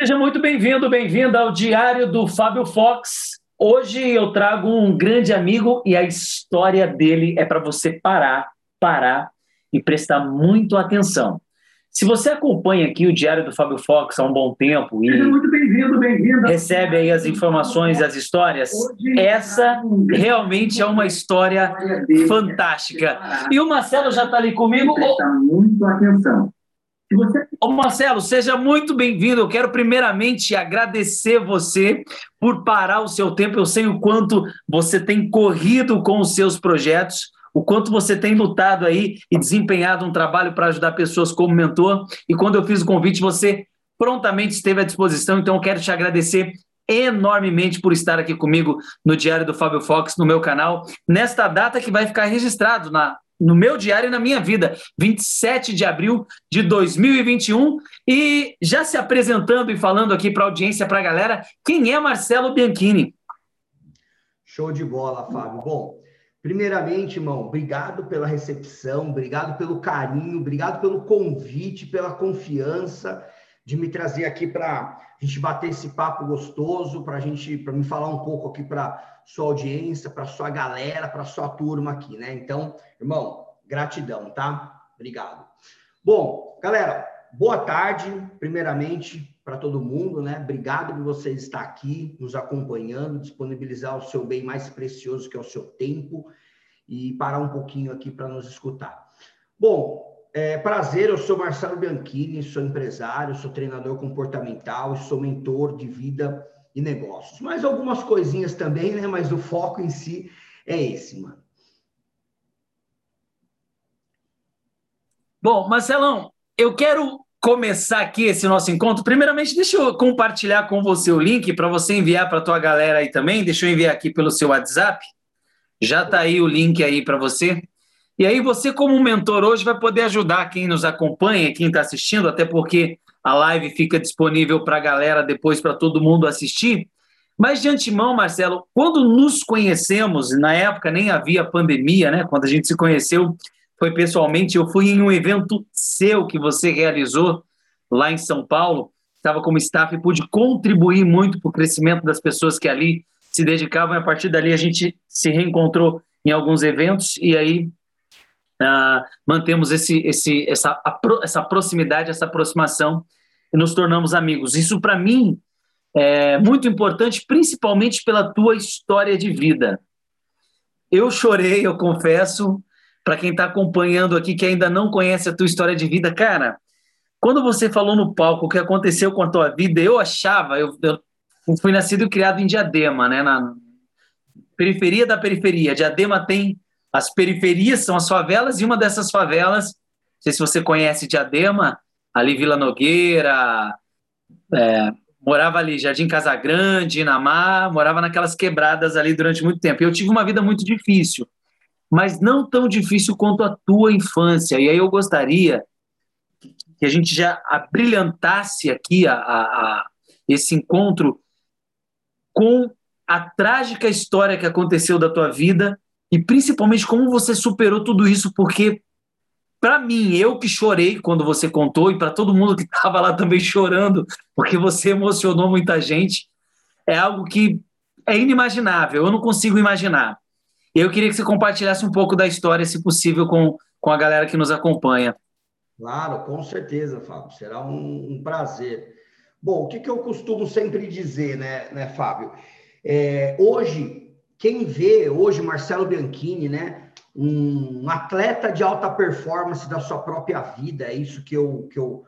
Seja muito bem-vindo, bem-vinda ao Diário do Fábio Fox. Hoje eu trago um grande amigo e a história dele é para você parar, parar e prestar muito atenção. Se você acompanha aqui o Diário do Fábio Fox há um bom tempo e bem recebe aí as informações e as histórias, essa realmente é uma história fantástica. E o Marcelo já está ali comigo. Presta muito atenção. Ô Marcelo, seja muito bem-vindo. Eu quero primeiramente agradecer você por parar o seu tempo. Eu sei o quanto você tem corrido com os seus projetos, o quanto você tem lutado aí e desempenhado um trabalho para ajudar pessoas como mentor. E quando eu fiz o convite, você prontamente esteve à disposição. Então, eu quero te agradecer enormemente por estar aqui comigo no Diário do Fábio Fox, no meu canal, nesta data que vai ficar registrado na no meu diário e na minha vida, 27 de abril de 2021. E já se apresentando e falando aqui para a audiência, para a galera, quem é Marcelo Bianchini? Show de bola, Fábio. Bom, primeiramente, irmão, obrigado pela recepção, obrigado pelo carinho, obrigado pelo convite, pela confiança de me trazer aqui para a gente bater esse papo gostoso, para a gente, para me falar um pouco aqui para sua audiência, para sua galera, para sua turma aqui, né? Então, irmão, gratidão, tá? Obrigado. Bom, galera, boa tarde, primeiramente, para todo mundo, né? Obrigado por você estar aqui nos acompanhando, disponibilizar o seu bem mais precioso, que é o seu tempo, e parar um pouquinho aqui para nos escutar. Bom, é, prazer, eu sou Marcelo Bianchini, sou empresário, sou treinador comportamental, sou mentor de vida e negócios. Mais algumas coisinhas também, né? Mas o foco em si é esse, mano. Bom, Marcelão, eu quero começar aqui esse nosso encontro. Primeiramente, deixa eu compartilhar com você o link para você enviar para a tua galera aí também. Deixa eu enviar aqui pelo seu WhatsApp. Já está aí o link aí para você. E aí você, como mentor hoje, vai poder ajudar quem nos acompanha, quem está assistindo, até porque a live fica disponível para a galera depois para todo mundo assistir. Mas de antemão, Marcelo, quando nos conhecemos, na época nem havia pandemia, né? Quando a gente se conheceu, foi pessoalmente. Eu fui em um evento seu que você realizou lá em São Paulo. Estava como staff e pude contribuir muito para o crescimento das pessoas que ali se dedicavam. E a partir dali a gente se reencontrou em alguns eventos e aí uh, mantemos esse, esse, essa, essa proximidade, essa aproximação e nos tornamos amigos. Isso, para mim, é muito importante, principalmente pela tua história de vida. Eu chorei, eu confesso, para quem está acompanhando aqui que ainda não conhece a tua história de vida, cara. Quando você falou no palco o que aconteceu com a tua vida, eu achava, eu, eu fui nascido e criado em Diadema, né, na periferia da periferia. Diadema tem as periferias, são as favelas, e uma dessas favelas, não sei se você conhece Diadema, ali Vila Nogueira, é, morava ali Jardim Casagrande, Inamar, morava naquelas quebradas ali durante muito tempo. Eu tive uma vida muito difícil, mas não tão difícil quanto a tua infância. E aí eu gostaria que a gente já abrilhantasse aqui a, a, a esse encontro com a trágica história que aconteceu da tua vida e principalmente como você superou tudo isso, porque para mim, eu que chorei quando você contou, e para todo mundo que estava lá também chorando, porque você emocionou muita gente, é algo que é inimaginável, eu não consigo imaginar. Eu queria que você compartilhasse um pouco da história, se possível, com, com a galera que nos acompanha. Claro, com certeza, Fábio, será um, um prazer. Bom, o que, que eu costumo sempre dizer, né, né Fábio? É, hoje, quem vê hoje Marcelo Bianchini, né? um atleta de alta performance da sua própria vida, é isso que eu, que eu,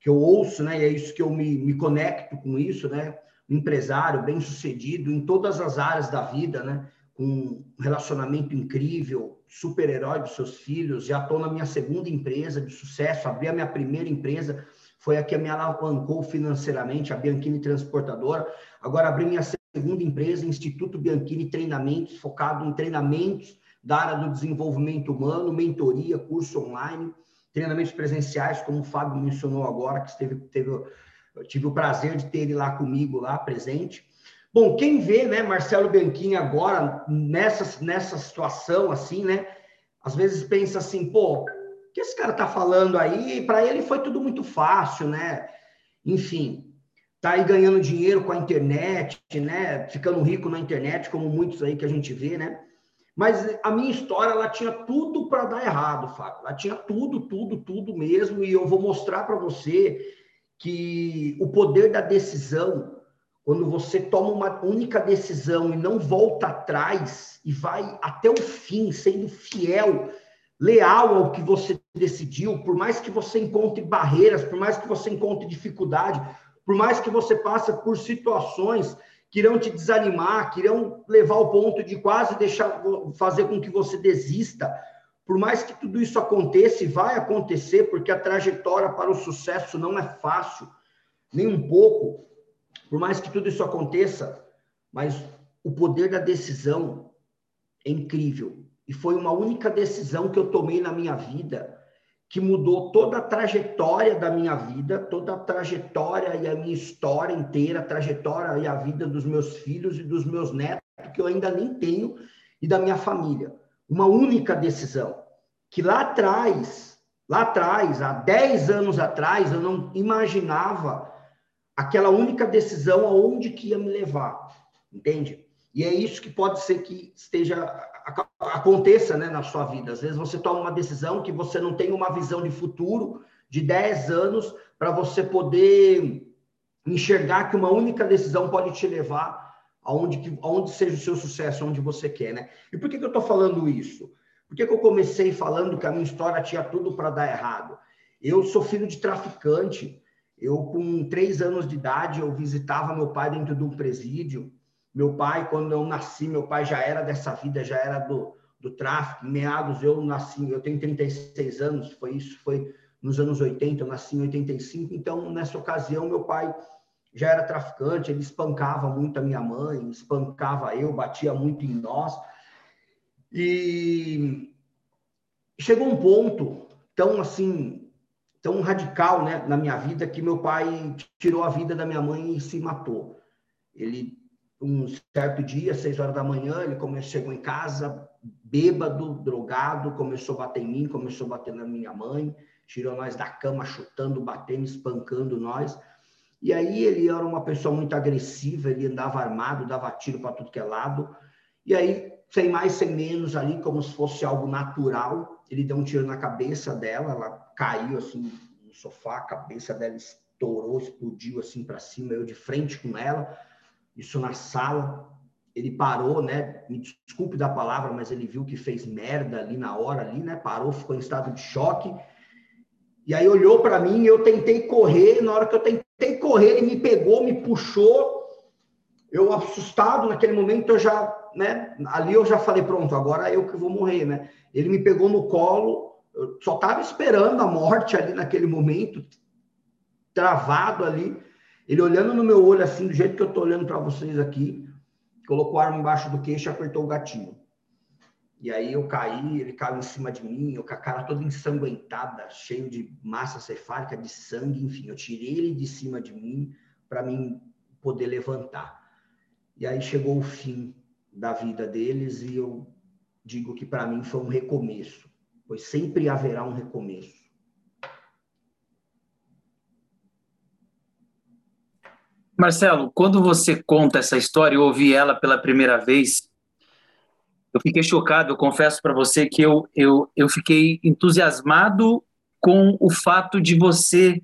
que eu ouço, né? E é isso que eu me, me conecto com isso, né? Um empresário bem sucedido em todas as áreas da vida, né? Com um relacionamento incrível, super-herói dos seus filhos. Já estou na minha segunda empresa de sucesso, abri a minha primeira empresa, foi a que me alavancou financeiramente, a Bianchini Transportadora. Agora abri minha segunda empresa, Instituto Bianchini Treinamentos, focado em treinamentos da área do desenvolvimento humano, mentoria, curso online, treinamentos presenciais, como o Fábio mencionou agora, que esteve, teve, tive o prazer de ter ele lá comigo, lá presente. Bom, quem vê, né, Marcelo Bianchini agora, nessa, nessa situação, assim, né, às vezes pensa assim, pô, o que esse cara tá falando aí? Para ele foi tudo muito fácil, né? Enfim, tá aí ganhando dinheiro com a internet, né? Ficando rico na internet, como muitos aí que a gente vê, né? Mas a minha história, ela tinha tudo para dar errado, Fábio. Ela tinha tudo, tudo, tudo mesmo. E eu vou mostrar para você que o poder da decisão, quando você toma uma única decisão e não volta atrás e vai até o fim, sendo fiel, leal ao que você decidiu, por mais que você encontre barreiras, por mais que você encontre dificuldade, por mais que você passe por situações que irão te desanimar, que irão levar ao ponto de quase deixar fazer com que você desista, por mais que tudo isso aconteça e vai acontecer, porque a trajetória para o sucesso não é fácil, nem um pouco, por mais que tudo isso aconteça, mas o poder da decisão é incrível. E foi uma única decisão que eu tomei na minha vida que mudou toda a trajetória da minha vida, toda a trajetória e a minha história inteira, a trajetória e a vida dos meus filhos e dos meus netos, que eu ainda nem tenho, e da minha família uma única decisão. Que lá atrás, lá atrás, há 10 anos atrás, eu não imaginava aquela única decisão aonde que ia me levar, entende? E é isso que pode ser que esteja aconteça né, na sua vida. Às vezes você toma uma decisão que você não tem uma visão de futuro de 10 anos para você poder enxergar que uma única decisão pode te levar aonde, que, aonde seja o seu sucesso, onde você quer, né? E por que, que eu estou falando isso? Por que, que eu comecei falando que a minha história tinha tudo para dar errado? Eu sou filho de traficante. Eu, com três anos de idade, eu visitava meu pai dentro de um presídio. Meu pai, quando eu nasci, meu pai já era dessa vida, já era do, do tráfico. Em meados, eu nasci, eu tenho 36 anos, foi isso, foi nos anos 80, eu nasci em 85. Então, nessa ocasião, meu pai já era traficante, ele espancava muito a minha mãe, espancava eu, batia muito em nós. E chegou um ponto tão assim, tão radical, né, na minha vida que meu pai tirou a vida da minha mãe e se matou. Ele um certo dia, seis horas da manhã, ele começou, chegou em casa, bêbado, drogado, começou a bater em mim, começou a bater na minha mãe, tirou nós da cama, chutando, batendo, espancando nós. E aí ele era uma pessoa muito agressiva, ele andava armado, dava tiro para tudo que é lado. E aí, sem mais, sem menos, ali, como se fosse algo natural, ele deu um tiro na cabeça dela, ela caiu assim no sofá, a cabeça dela estourou, explodiu assim para cima, eu de frente com ela, isso na sala. Ele parou, né? Me desculpe da palavra, mas ele viu que fez merda ali na hora, ali, né? Parou, ficou em estado de choque. E aí olhou para mim, eu tentei correr, na hora que eu tentei correr, ele me pegou, me puxou. Eu assustado naquele momento, eu já, né, ali eu já falei, pronto, agora eu que vou morrer, né? Ele me pegou no colo, eu só estava esperando a morte ali naquele momento, travado ali. Ele olhando no meu olho assim, do jeito que eu tô olhando para vocês aqui, colocou a arma embaixo do queixo e apertou o gatinho. E aí eu caí, ele caiu em cima de mim, eu com a cara toda ensanguentada, cheio de massa cefálica, de sangue, enfim, eu tirei ele de cima de mim para mim poder levantar. E aí chegou o fim da vida deles e eu digo que para mim foi um recomeço, pois sempre haverá um recomeço. Marcelo, quando você conta essa história, eu ouvi ela pela primeira vez, eu fiquei chocado, eu confesso para você que eu, eu, eu fiquei entusiasmado com o fato de você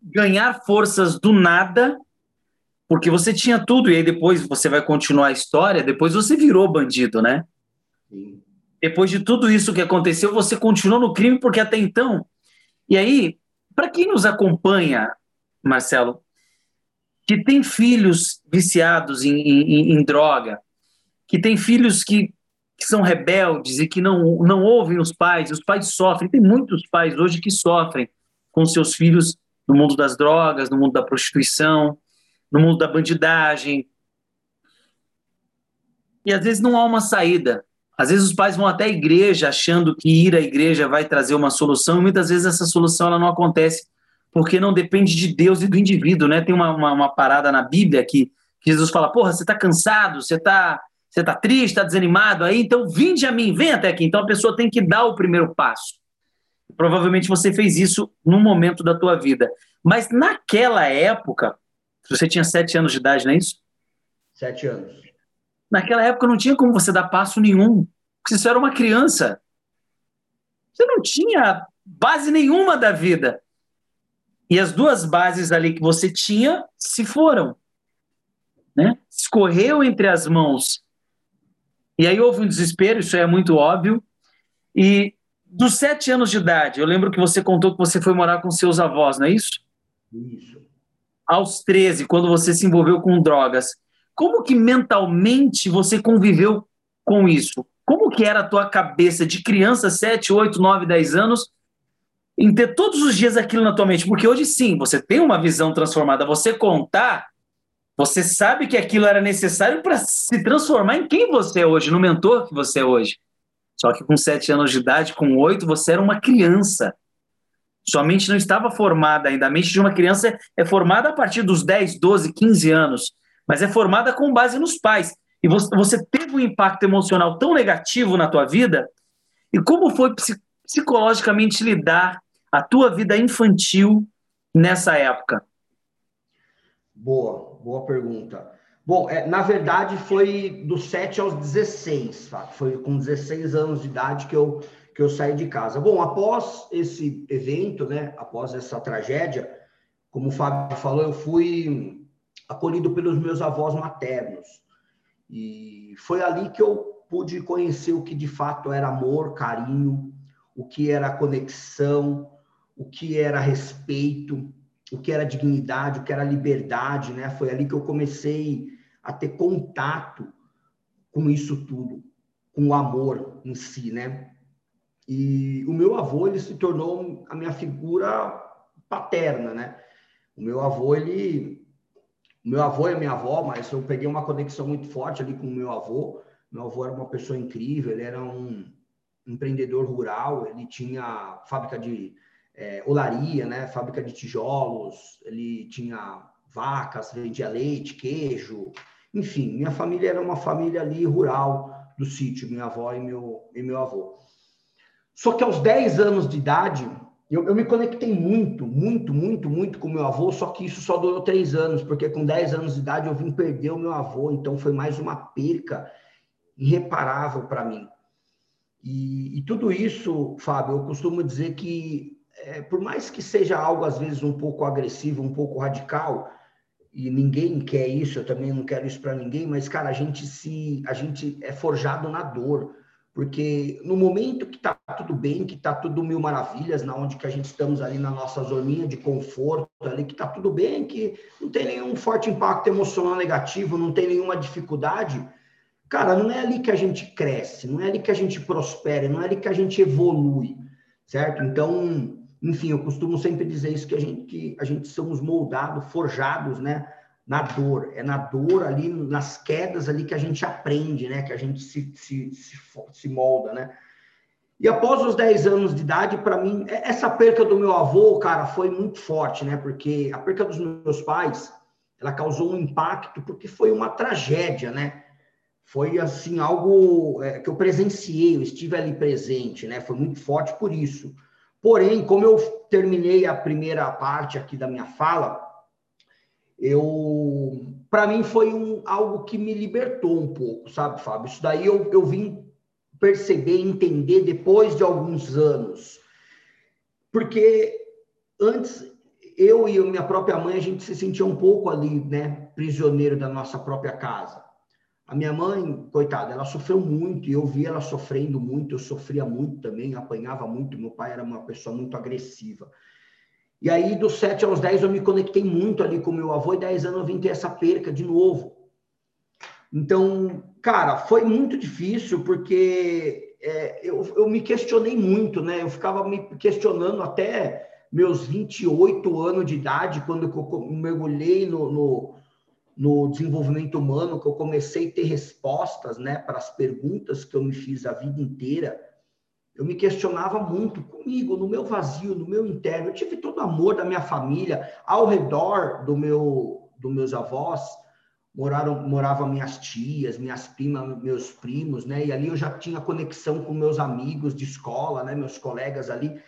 ganhar forças do nada, porque você tinha tudo, e aí depois você vai continuar a história, depois você virou bandido, né? Sim. Depois de tudo isso que aconteceu, você continuou no crime, porque até então. E aí, para quem nos acompanha, Marcelo, que tem filhos viciados em, em, em droga, que tem filhos que, que são rebeldes e que não, não ouvem os pais, os pais sofrem. Tem muitos pais hoje que sofrem com seus filhos no mundo das drogas, no mundo da prostituição, no mundo da bandidagem. E às vezes não há uma saída. Às vezes os pais vão até a igreja achando que ir à igreja vai trazer uma solução, e muitas vezes essa solução ela não acontece porque não depende de Deus e do indivíduo, né? Tem uma, uma, uma parada na Bíblia que, que Jesus fala: porra, você está cansado, você está você está triste, está desanimado aí, então vinde a mim, vem até aqui. Então a pessoa tem que dar o primeiro passo. Provavelmente você fez isso num momento da tua vida. Mas naquela época, você tinha sete anos de idade, não é isso? Sete anos. Naquela época não tinha como você dar passo nenhum, porque você era uma criança. Você não tinha base nenhuma da vida. E as duas bases ali que você tinha se foram. Né? Escorreu entre as mãos. E aí houve um desespero, isso é muito óbvio. E dos sete anos de idade, eu lembro que você contou que você foi morar com seus avós, não é isso? Isso. Aos 13, quando você se envolveu com drogas, como que mentalmente você conviveu com isso? Como que era a tua cabeça de criança, 7, 8, 9, 10 anos, em ter todos os dias aquilo na tua mente? Porque hoje sim, você tem uma visão transformada. Você contar, você sabe que aquilo era necessário para se transformar em quem você é hoje, no mentor que você é hoje. Só que com 7 anos de idade, com 8, você era uma criança. Sua mente não estava formada ainda. A mente de uma criança é formada a partir dos 10, 12, 15 anos, mas é formada com base nos pais. E você teve um impacto emocional tão negativo na tua vida, e como foi psicologicamente lidar a tua vida infantil nessa época? Boa, boa pergunta. Bom, é, na verdade foi dos 7 aos 16, tá? foi com 16 anos de idade que eu, que eu saí de casa. Bom, após esse evento, né, após essa tragédia, como o Fábio falou, eu fui acolhido pelos meus avós maternos. E foi ali que eu pude conhecer o que de fato era amor, carinho, o que era conexão, o que era respeito, o que era dignidade, o que era liberdade, né? Foi ali que eu comecei a ter contato com isso tudo, com o amor em si, né? E o meu avô, ele se tornou a minha figura paterna, né? O meu avô, ele... O meu avô e a minha avó, mas eu peguei uma conexão muito forte ali com o meu avô. Meu avô era uma pessoa incrível, ele era um empreendedor rural, ele tinha fábrica de é, olaria, né? Fábrica de tijolos, ele tinha vacas, vendia leite, queijo, enfim, minha família era uma família ali rural do sítio, minha avó e meu, e meu avô. Só que aos 10 anos de idade, eu, eu, me conectei muito, muito, muito, muito com meu avô, só que isso só durou três anos, porque com 10 anos de idade eu vim perder o meu avô, então foi mais uma perca irreparável para mim. E, e, tudo isso, Fábio, eu costumo dizer que é, por mais que seja algo às vezes um pouco agressivo, um pouco radical, e ninguém quer isso, eu também não quero isso para ninguém, mas cara, a gente se a gente é forjado na dor, porque no momento que tá tudo bem, que tá tudo mil maravilhas, na onde que a gente estamos ali na nossa zoninha de conforto, ali que tá tudo bem, que não tem nenhum forte impacto emocional negativo, não tem nenhuma dificuldade, cara, não é ali que a gente cresce, não é ali que a gente prospera, não é ali que a gente evolui, certo? Então, enfim, eu costumo sempre dizer isso que a gente que a gente somos moldados, forjados, né, na dor. É na dor ali, nas quedas ali que a gente aprende, né, que a gente se, se, se, se molda, né? E após os 10 anos de idade, para mim, é, essa perca do meu avô, cara, foi muito forte, né? Porque a perca dos meus pais, ela causou um impacto, porque foi uma tragédia, né? Foi, assim, algo é, que eu presenciei, eu estive ali presente, né? Foi muito forte por isso. Porém, como eu terminei a primeira parte aqui da minha fala, eu para mim foi um, algo que me libertou um pouco, sabe, Fábio? Isso daí eu, eu vim perceber, entender depois de alguns anos. Porque antes eu e minha própria mãe a gente se sentia um pouco ali, né, prisioneiro da nossa própria casa. A minha mãe, coitada, ela sofreu muito e eu vi ela sofrendo muito, eu sofria muito também, apanhava muito. Meu pai era uma pessoa muito agressiva. E aí, dos 7 aos 10, eu me conectei muito ali com meu avô, e 10 anos eu vim ter essa perca de novo. Então, cara, foi muito difícil, porque é, eu, eu me questionei muito, né? Eu ficava me questionando até meus 28 anos de idade, quando eu mergulhei no, no no desenvolvimento humano que eu comecei a ter respostas, né, para as perguntas que eu me fiz a vida inteira, eu me questionava muito comigo, no meu vazio, no meu interno. Eu tive todo o amor da minha família ao redor do meu, dos meus avós. Moraram, moravam minhas tias, minhas primas, meus primos, né? E ali eu já tinha conexão com meus amigos de escola, né? Meus colegas ali.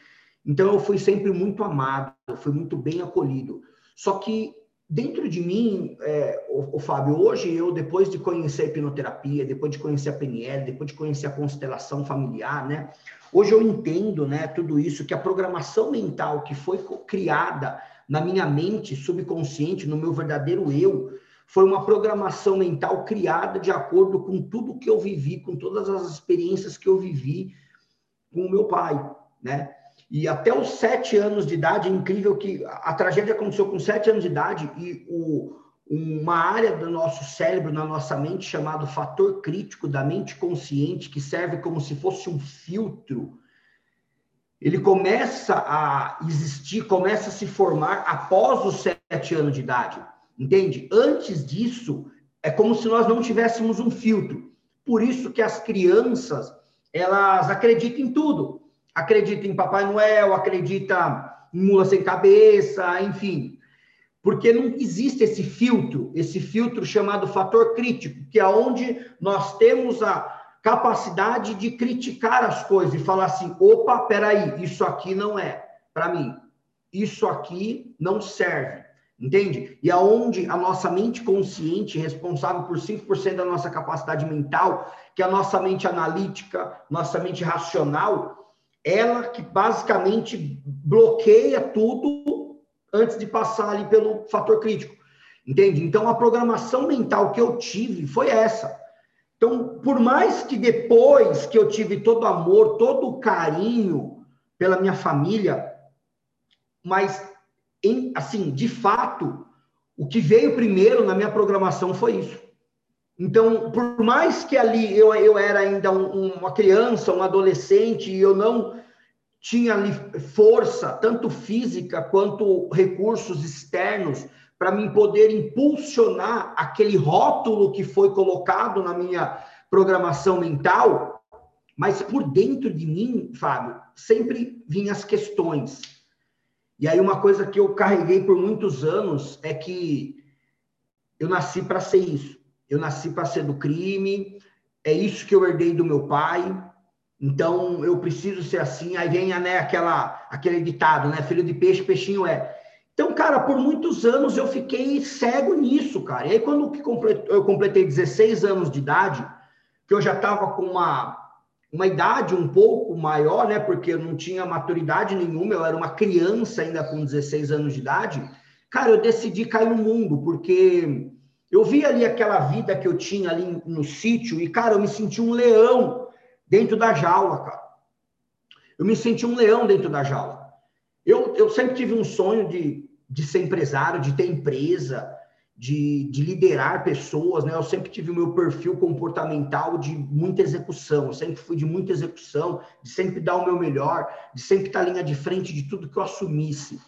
Então eu fui sempre muito amado, fui muito bem acolhido. Só que dentro de mim, é, o, o, Fábio, hoje eu, depois de conhecer a hipnoterapia, depois de conhecer a PNL, depois de conhecer a constelação familiar, né? Hoje eu entendo, né, tudo isso, que a programação mental que foi criada na minha mente subconsciente, no meu verdadeiro eu, foi uma programação mental criada de acordo com tudo que eu vivi, com todas as experiências que eu vivi com o meu pai, né? E até os sete anos de idade, é incrível que a tragédia aconteceu com sete anos de idade e o, uma área do nosso cérebro, na nossa mente, chamado fator crítico da mente consciente, que serve como se fosse um filtro, ele começa a existir, começa a se formar após os sete anos de idade, entende? Antes disso, é como se nós não tivéssemos um filtro. Por isso que as crianças, elas acreditam em tudo acredita em Papai Noel, acredita em mula sem cabeça, enfim. Porque não existe esse filtro, esse filtro chamado fator crítico, que é onde nós temos a capacidade de criticar as coisas e falar assim: opa, peraí, isso aqui não é para mim, isso aqui não serve. Entende? E aonde a nossa mente consciente, responsável por 5% da nossa capacidade mental, que é a nossa mente analítica, nossa mente racional, ela que basicamente bloqueia tudo antes de passar ali pelo fator crítico. Entende? Então a programação mental que eu tive foi essa. Então, por mais que depois que eu tive todo o amor, todo o carinho pela minha família, mas em, assim, de fato, o que veio primeiro na minha programação foi isso. Então, por mais que ali eu, eu era ainda um, uma criança, um adolescente, e eu não tinha ali força, tanto física quanto recursos externos, para mim poder impulsionar aquele rótulo que foi colocado na minha programação mental, mas por dentro de mim, Fábio, sempre vinham as questões. E aí uma coisa que eu carreguei por muitos anos é que eu nasci para ser isso eu nasci para ser do crime, é isso que eu herdei do meu pai, então eu preciso ser assim. Aí vem né, aquela, aquele ditado, né? Filho de peixe, peixinho é. Então, cara, por muitos anos eu fiquei cego nisso, cara. E aí, quando eu completei 16 anos de idade, que eu já estava com uma, uma idade um pouco maior, né? Porque eu não tinha maturidade nenhuma, eu era uma criança ainda com 16 anos de idade. Cara, eu decidi cair no mundo, porque eu vi ali aquela vida que eu tinha ali no sítio e, cara, eu me senti um leão dentro da jaula, cara. Eu me senti um leão dentro da jaula. Eu, eu sempre tive um sonho de, de ser empresário, de ter empresa, de, de liderar pessoas, né? Eu sempre tive o meu perfil comportamental de muita execução. Eu sempre fui de muita execução, de sempre dar o meu melhor, de sempre estar linha de frente de tudo que eu assumisse.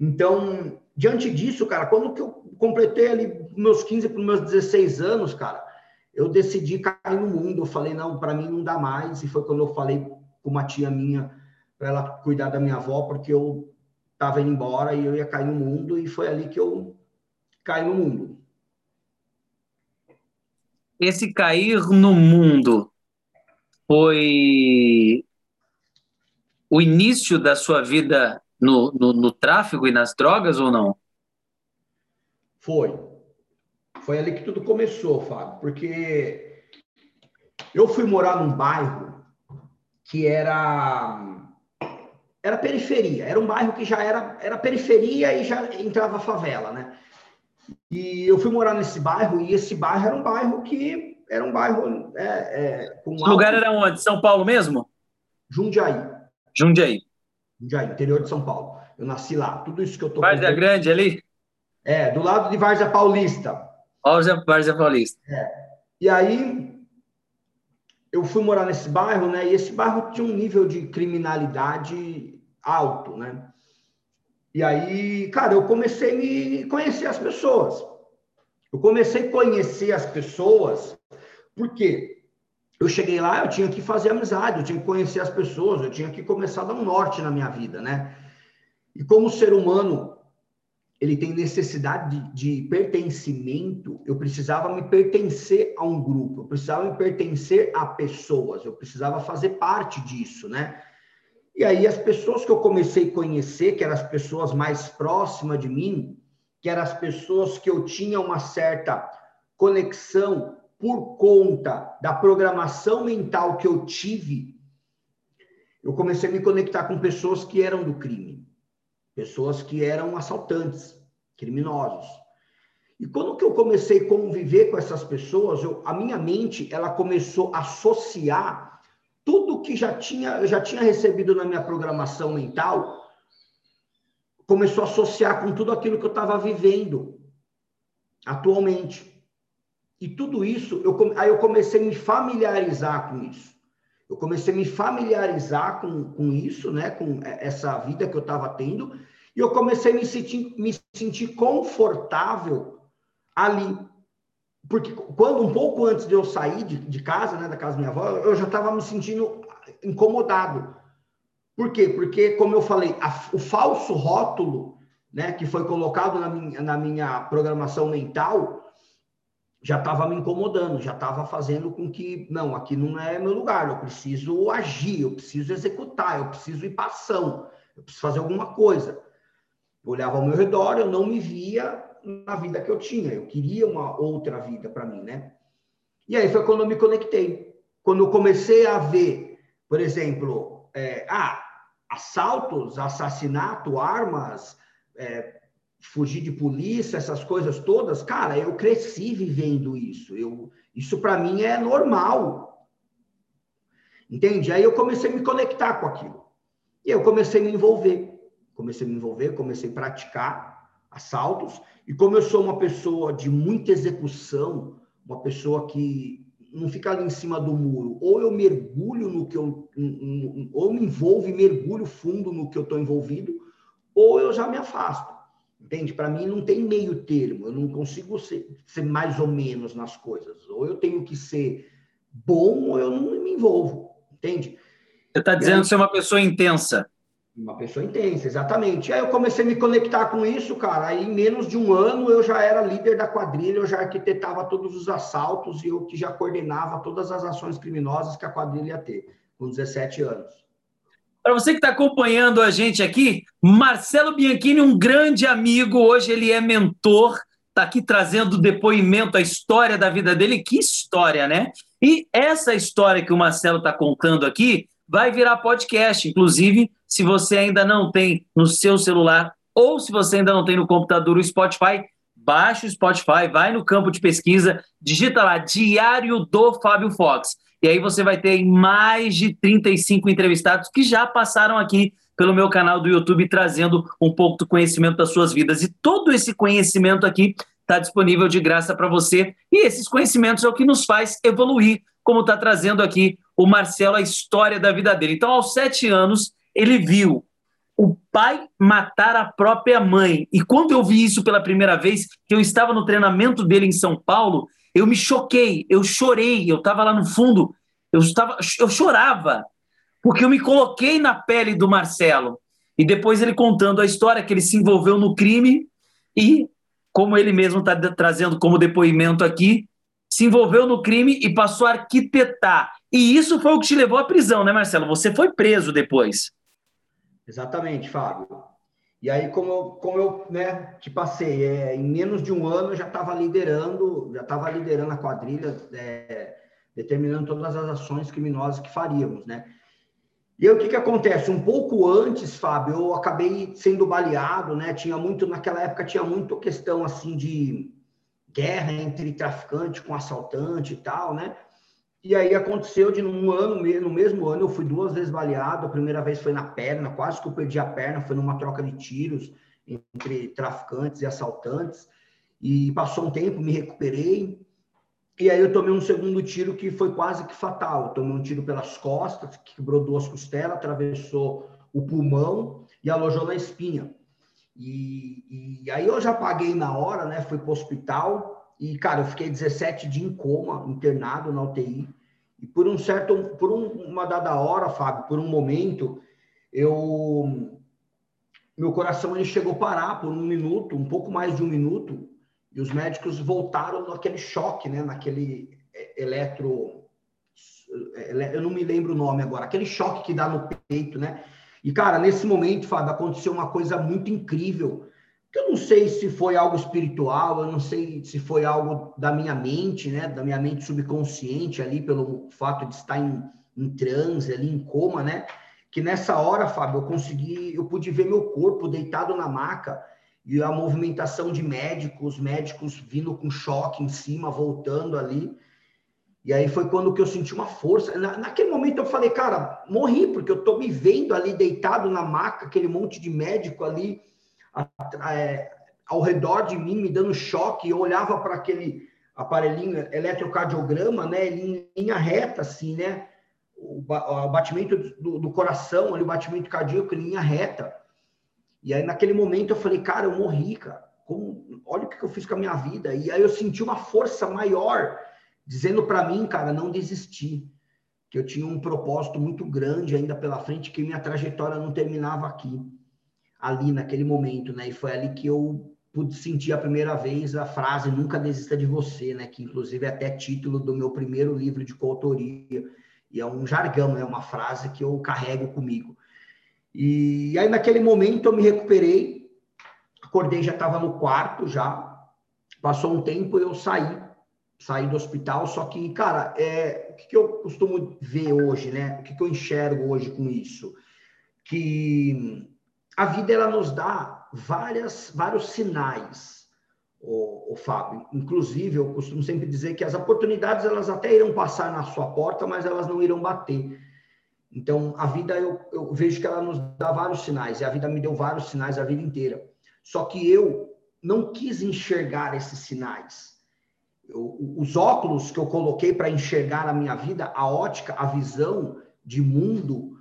Então, diante disso, cara, quando que eu completei ali meus 15 para meus 16 anos, cara, eu decidi cair no mundo. Eu falei, não, para mim não dá mais. E foi quando eu falei com uma tia minha para ela cuidar da minha avó, porque eu estava indo embora e eu ia cair no mundo. E foi ali que eu caí no mundo. Esse cair no mundo foi o início da sua vida no, no, no tráfico e nas drogas ou não? Foi. Foi ali que tudo começou, Fábio, porque eu fui morar num bairro que era era periferia, era um bairro que já era era periferia e já entrava favela, né? E eu fui morar nesse bairro e esse bairro era um bairro que era um bairro é, é, com alto... lugar era onde? São Paulo mesmo? Jundiaí. Jundiaí. Jundiaí, interior de São Paulo. Eu nasci lá. Tudo isso que eu tô. Várzea Grande ali? É, do lado de Várzea Paulista. Várzea, Várzea Paulista. É. E aí eu fui morar nesse bairro, né? E esse bairro tinha um nível de criminalidade alto, né? E aí, cara, eu comecei a me conhecer as pessoas. Eu comecei a conhecer as pessoas porque eu cheguei lá, eu tinha que fazer amizade, eu tinha que conhecer as pessoas, eu tinha que começar a dar um norte na minha vida, né? E como ser humano, ele tem necessidade de, de, pertencimento, eu precisava me pertencer a um grupo, eu precisava me pertencer a pessoas, eu precisava fazer parte disso, né? E aí as pessoas que eu comecei a conhecer, que eram as pessoas mais próximas de mim, que eram as pessoas que eu tinha uma certa conexão por conta da programação mental que eu tive, eu comecei a me conectar com pessoas que eram do crime, pessoas que eram assaltantes, criminosos. E quando que eu comecei a conviver com essas pessoas, eu, a minha mente ela começou a associar tudo que já tinha, já tinha recebido na minha programação mental, começou a associar com tudo aquilo que eu estava vivendo atualmente. E tudo isso, eu, aí eu comecei a me familiarizar com isso. Eu comecei a me familiarizar com, com isso, né? com essa vida que eu estava tendo, e eu comecei a me sentir, me sentir confortável ali. Porque quando, um pouco antes de eu sair de, de casa, né, da casa da minha avó, eu já estava me sentindo incomodado. Por quê? Porque, como eu falei, a, o falso rótulo né, que foi colocado na minha, na minha programação mental já estava me incomodando, já estava fazendo com que, não, aqui não é meu lugar, eu preciso agir, eu preciso executar, eu preciso ir para ação, eu preciso fazer alguma coisa. Eu olhava ao meu redor, eu não me via na vida que eu tinha. Eu queria uma outra vida para mim, né? E aí foi quando eu me conectei. Quando eu comecei a ver, por exemplo, é, ah, assaltos, assassinato, armas, é, fugir de polícia, essas coisas todas, cara, eu cresci vivendo isso. Eu, isso para mim é normal. Entende? Aí eu comecei a me conectar com aquilo. E eu comecei a me envolver. Comecei a me envolver, comecei a praticar assaltos. E como eu sou uma pessoa de muita execução, uma pessoa que não fica ali em cima do muro, ou eu mergulho no que eu, ou me envolvo e mergulho fundo no que eu estou envolvido, ou eu já me afasto. Entende? Para mim não tem meio termo, eu não consigo ser, ser mais ou menos nas coisas. Ou eu tenho que ser bom, ou eu não me envolvo. Entende? Você está dizendo você é uma pessoa intensa. Uma pessoa intensa, exatamente. Aí eu comecei a me conectar com isso, cara. Aí em menos de um ano eu já era líder da quadrilha, eu já arquitetava todos os assaltos e eu que já coordenava todas as ações criminosas que a quadrilha ia ter, com 17 anos. Para você que está acompanhando a gente aqui, Marcelo Bianchini, um grande amigo, hoje ele é mentor, está aqui trazendo depoimento, a história da vida dele. Que história, né? E essa história que o Marcelo está contando aqui vai virar podcast. Inclusive, se você ainda não tem no seu celular ou se você ainda não tem no computador o Spotify, baixa o Spotify, vai no campo de pesquisa, digita lá Diário do Fábio Fox. E aí você vai ter mais de 35 entrevistados que já passaram aqui pelo meu canal do YouTube trazendo um pouco do conhecimento das suas vidas. E todo esse conhecimento aqui está disponível de graça para você. E esses conhecimentos é o que nos faz evoluir, como está trazendo aqui o Marcelo a história da vida dele. Então, aos sete anos, ele viu o pai matar a própria mãe. E quando eu vi isso pela primeira vez, que eu estava no treinamento dele em São Paulo, eu me choquei, eu chorei, eu estava lá no fundo, eu estava, eu chorava, porque eu me coloquei na pele do Marcelo. E depois ele contando a história que ele se envolveu no crime e, como ele mesmo está trazendo como depoimento aqui, se envolveu no crime e passou a arquitetar. E isso foi o que te levou à prisão, né, Marcelo? Você foi preso depois. Exatamente, Fábio. E aí, como eu, como eu né, te passei, é, em menos de um ano eu já estava liderando, já estava liderando a quadrilha, é, determinando todas as ações criminosas que faríamos, né? E aí, o que, que acontece? Um pouco antes, Fábio, eu acabei sendo baleado, né? Tinha muito, naquela época tinha muito questão assim de guerra entre traficante com assaltante e tal, né? E aí aconteceu de num ano, no mesmo ano, eu fui duas vezes baleado. A primeira vez foi na perna, quase que eu perdi a perna, foi numa troca de tiros entre traficantes e assaltantes. E passou um tempo, me recuperei. E aí eu tomei um segundo tiro que foi quase que fatal. Eu tomei um tiro pelas costas, que quebrou duas costelas, atravessou o pulmão e alojou na espinha. E, e aí eu já paguei na hora, né? Fui para o hospital, e, cara, eu fiquei 17 dias em coma, internado na UTI. E por um certo, por um, uma dada hora, Fábio, por um momento, eu meu coração ele chegou a parar por um minuto, um pouco mais de um minuto, e os médicos voltaram naquele choque, né, naquele é, eletro é, eu não me lembro o nome agora, aquele choque que dá no peito, né? E, cara, nesse momento, Fábio, aconteceu uma coisa muito incrível. Eu não sei se foi algo espiritual, eu não sei se foi algo da minha mente, né? Da minha mente subconsciente ali, pelo fato de estar em, em transe, ali em coma, né? Que nessa hora, Fábio, eu consegui, eu pude ver meu corpo deitado na maca e a movimentação de médicos, médicos vindo com choque em cima, voltando ali. E aí foi quando que eu senti uma força. Na, naquele momento eu falei, cara, morri, porque eu tô me vendo ali deitado na maca, aquele monte de médico ali é, ao redor de mim, me dando choque. Eu olhava para aquele aparelhinho eletrocardiograma, né, em linha reta, assim, né? O, o batimento do, do, coração, ali, o batimento cardíaco em linha reta. E aí, naquele momento, eu falei, cara, eu morri, cara. Como, olha o que eu fiz com a minha vida. E aí eu senti uma força maior dizendo para mim, cara, não desistir, que eu tinha um propósito muito grande ainda pela frente, que minha trajetória não terminava aqui, ali naquele momento, né? E foi ali que eu pude sentir a primeira vez a frase nunca desista de você, né? Que inclusive é até título do meu primeiro livro de coautoria. E é um jargão, é uma frase que eu carrego comigo. E aí naquele momento eu me recuperei, acordei já estava no quarto já. Passou um tempo eu saí sair do hospital, só que, cara, é, o que, que eu costumo ver hoje, né? O que, que eu enxergo hoje com isso? Que a vida, ela nos dá várias, vários sinais, o, o Fábio. Inclusive, eu costumo sempre dizer que as oportunidades, elas até irão passar na sua porta, mas elas não irão bater. Então, a vida, eu, eu vejo que ela nos dá vários sinais, e a vida me deu vários sinais a vida inteira. Só que eu não quis enxergar esses sinais os óculos que eu coloquei para enxergar a minha vida, a ótica, a visão de mundo,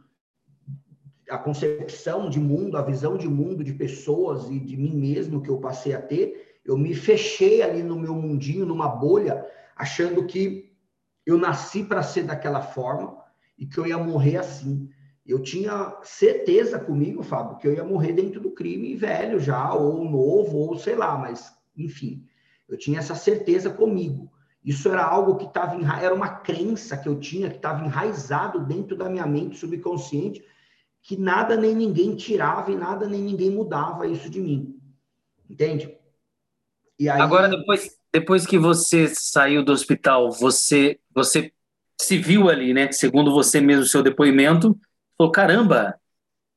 a concepção de mundo, a visão de mundo de pessoas e de mim mesmo que eu passei a ter, eu me fechei ali no meu mundinho, numa bolha, achando que eu nasci para ser daquela forma e que eu ia morrer assim. Eu tinha certeza comigo, Fábio, que eu ia morrer dentro do crime velho já, ou novo, ou sei lá, mas enfim. Eu tinha essa certeza comigo. Isso era algo que estava era uma crença que eu tinha que estava enraizado dentro da minha mente subconsciente, que nada nem ninguém tirava e nada nem ninguém mudava isso de mim. Entende? E aí... Agora depois depois que você saiu do hospital, você você se viu ali, né? Segundo você mesmo seu depoimento, falou caramba,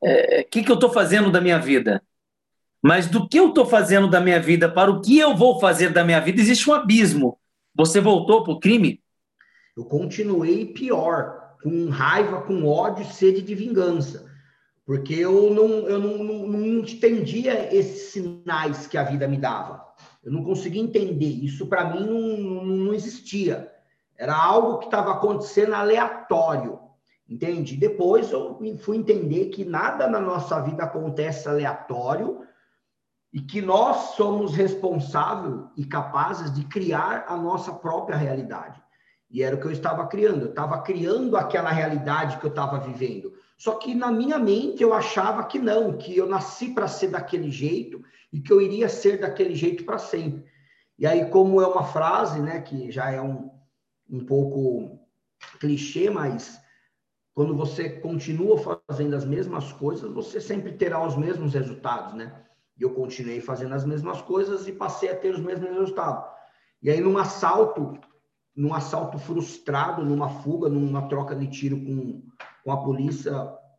o é, que que eu estou fazendo da minha vida? Mas do que eu estou fazendo da minha vida para o que eu vou fazer da minha vida, existe um abismo. Você voltou para o crime? Eu continuei pior, com raiva, com ódio, sede de vingança. Porque eu não, eu não, não, não entendia esses sinais que a vida me dava. Eu não conseguia entender. Isso para mim não, não existia. Era algo que estava acontecendo aleatório. Entende? Depois eu fui entender que nada na nossa vida acontece aleatório e que nós somos responsáveis e capazes de criar a nossa própria realidade. E era o que eu estava criando. Eu estava criando aquela realidade que eu estava vivendo. Só que na minha mente eu achava que não, que eu nasci para ser daquele jeito e que eu iria ser daquele jeito para sempre. E aí, como é uma frase, né, que já é um, um pouco clichê, mas quando você continua fazendo as mesmas coisas, você sempre terá os mesmos resultados, né? E eu continuei fazendo as mesmas coisas e passei a ter os mesmos resultados. E aí, num assalto, num assalto frustrado, numa fuga, numa troca de tiro com, com a polícia,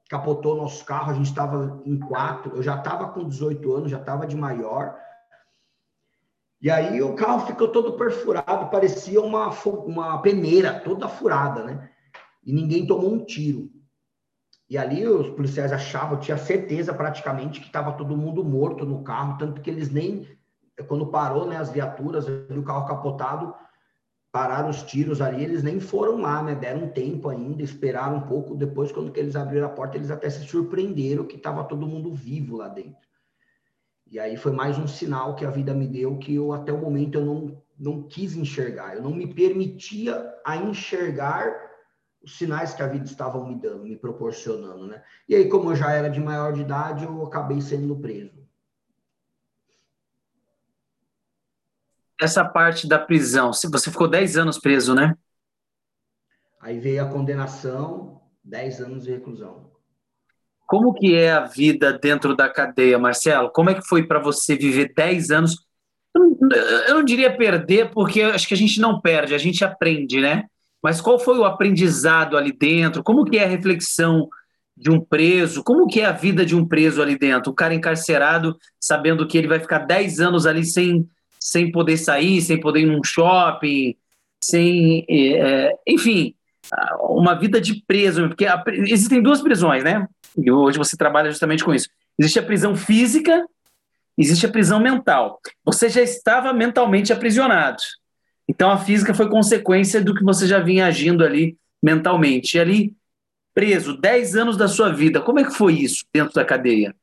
capotou nosso carro, a gente estava em quatro, eu já estava com 18 anos, já estava de maior. E aí o carro ficou todo perfurado, parecia uma, uma peneira toda furada, né? E ninguém tomou um tiro. E ali os policiais achavam, tinha certeza praticamente que estava todo mundo morto no carro, tanto que eles nem, quando parou né, as viaturas, o carro capotado, pararam os tiros ali, eles nem foram lá, né? Deram tempo ainda, esperaram um pouco. Depois, quando que eles abriram a porta, eles até se surpreenderam que estava todo mundo vivo lá dentro. E aí foi mais um sinal que a vida me deu que eu até o momento eu não, não quis enxergar, eu não me permitia a enxergar os sinais que a vida estava me dando, me proporcionando, né? E aí, como eu já era de maior de idade, eu acabei sendo preso. Essa parte da prisão, você ficou 10 anos preso, né? Aí veio a condenação, 10 anos de reclusão. Como que é a vida dentro da cadeia, Marcelo? Como é que foi para você viver 10 anos? Eu não diria perder, porque acho que a gente não perde, a gente aprende, né? Mas qual foi o aprendizado ali dentro? Como que é a reflexão de um preso? Como que é a vida de um preso ali dentro? O cara encarcerado, sabendo que ele vai ficar 10 anos ali sem, sem poder sair, sem poder ir num shopping, sem... É, enfim, uma vida de preso. Porque a, existem duas prisões, né? E hoje você trabalha justamente com isso. Existe a prisão física, existe a prisão mental. Você já estava mentalmente aprisionado. Então a física foi consequência do que você já vinha agindo ali mentalmente. E ali, preso 10 anos da sua vida, como é que foi isso dentro da cadeia?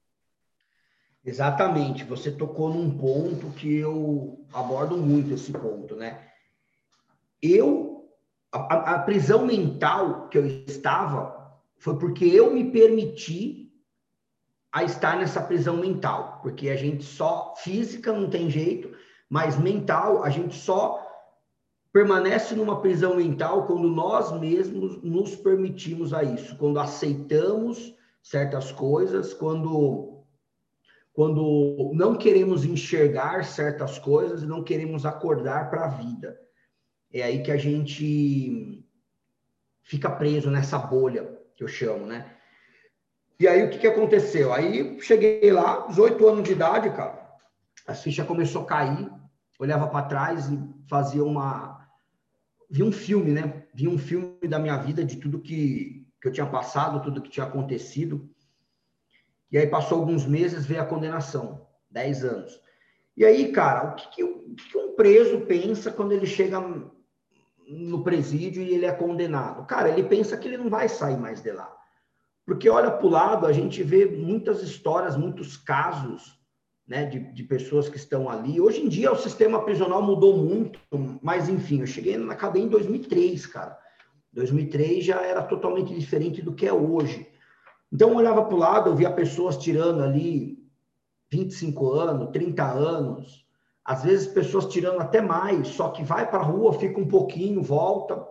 Exatamente, você tocou num ponto que eu abordo muito esse ponto, né? Eu, a, a prisão mental que eu estava foi porque eu me permiti a estar nessa prisão mental, porque a gente só física não tem jeito, mas mental a gente só permanece numa prisão mental quando nós mesmos nos permitimos a isso, quando aceitamos certas coisas, quando quando não queremos enxergar certas coisas e não queremos acordar para a vida. É aí que a gente fica preso nessa bolha que eu chamo, né? E aí o que, que aconteceu? Aí cheguei lá, 18 anos de idade, cara, a ficha começou a cair, olhava para trás e fazia uma. Vi um filme, né? Vi um filme da minha vida, de tudo que, que eu tinha passado, tudo que tinha acontecido. E aí passou alguns meses, veio a condenação, 10 anos. E aí, cara, o que, que, o que um preso pensa quando ele chega no presídio e ele é condenado. Cara, ele pensa que ele não vai sair mais de lá. Porque olha para o lado, a gente vê muitas histórias, muitos casos né, de, de pessoas que estão ali. Hoje em dia o sistema prisional mudou muito, mas enfim, eu cheguei na cadeia em 2003, cara. 2003 já era totalmente diferente do que é hoje. Então eu olhava para o lado, eu via pessoas tirando ali 25 anos, 30 anos, às vezes pessoas tirando até mais, só que vai para a rua, fica um pouquinho, volta,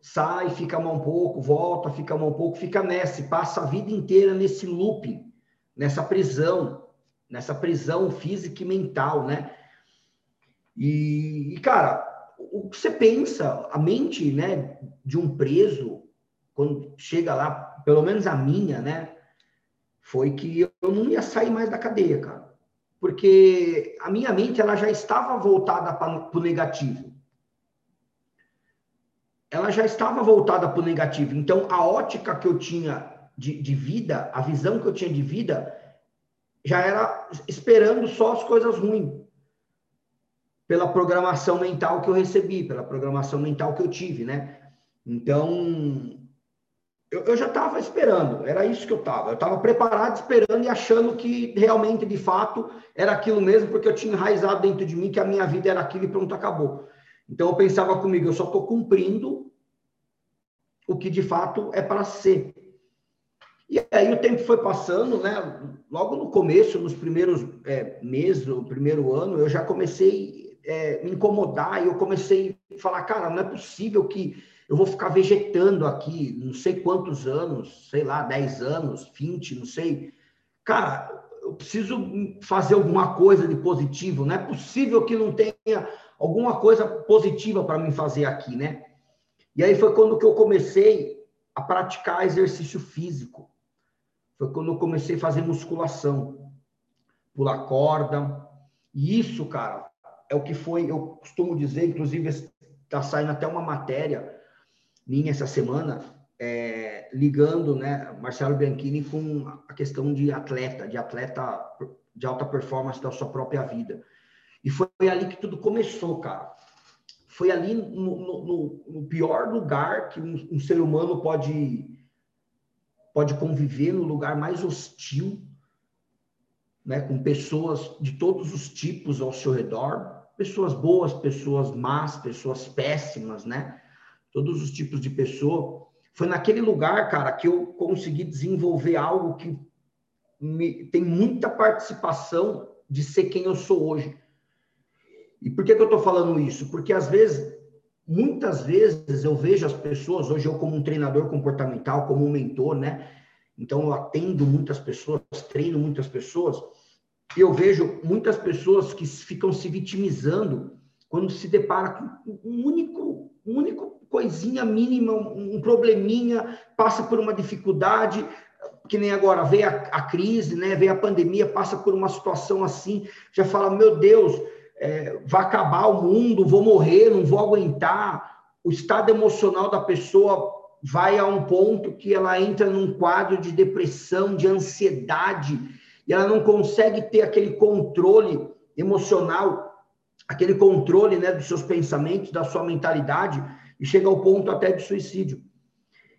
sai, fica um pouco, volta, fica um pouco, fica nessa, passa a vida inteira nesse looping, nessa prisão, nessa prisão física e mental, né? E, e, cara, o que você pensa, a mente, né, de um preso, quando chega lá, pelo menos a minha, né, foi que eu não ia sair mais da cadeia, cara porque a minha mente ela já estava voltada para o negativo. Ela já estava voltada para o negativo. Então, a ótica que eu tinha de, de vida, a visão que eu tinha de vida, já era esperando só as coisas ruins. Pela programação mental que eu recebi, pela programação mental que eu tive, né? Então, eu, eu já estava esperando, era isso que eu estava. Eu estava preparado, esperando e achando que realmente, de fato, era aquilo mesmo, porque eu tinha enraizado dentro de mim que a minha vida era aquilo e pronto, acabou. Então eu pensava comigo, eu só estou cumprindo o que de fato é para ser. E aí o tempo foi passando, né? Logo no começo, nos primeiros é, meses, no primeiro ano, eu já comecei é, me incomodar e eu comecei a falar, cara, não é possível que eu vou ficar vegetando aqui não sei quantos anos, sei lá, 10 anos, 20, não sei. Cara, eu preciso fazer alguma coisa de positivo, não é possível que não tenha alguma coisa positiva para mim fazer aqui, né? E aí foi quando que eu comecei a praticar exercício físico. Foi quando eu comecei a fazer musculação, pular corda. E isso, cara, é o que foi, eu costumo dizer, inclusive está saindo até uma matéria minha essa semana, é, ligando, né, Marcelo Bianchini com a questão de atleta, de atleta de alta performance da sua própria vida. E foi ali que tudo começou, cara. Foi ali no, no, no pior lugar que um, um, ser humano pode pode conviver, no lugar mais hostil, né, com pessoas de todos os tipos ao seu redor, pessoas boas, pessoas más, pessoas péssimas, né? Todos os tipos de pessoa. Foi naquele lugar, cara, que eu consegui desenvolver algo que me, tem muita participação de ser quem eu sou hoje. E por que, que eu estou falando isso? Porque às vezes, muitas vezes eu vejo as pessoas, hoje eu como um treinador comportamental, como um mentor, né? então eu atendo muitas pessoas, treino muitas pessoas, e eu vejo muitas pessoas que ficam se vitimizando quando se depara com um único, um único coisinha mínima, um probleminha, passa por uma dificuldade, que nem agora veio a, a, crise, né? Veio a pandemia, passa por uma situação assim, já fala, meu Deus, é, vai acabar o mundo, vou morrer, não vou aguentar. O estado emocional da pessoa vai a um ponto que ela entra num quadro de depressão, de ansiedade, e ela não consegue ter aquele controle emocional aquele controle né, dos seus pensamentos, da sua mentalidade, e chega ao ponto até de suicídio.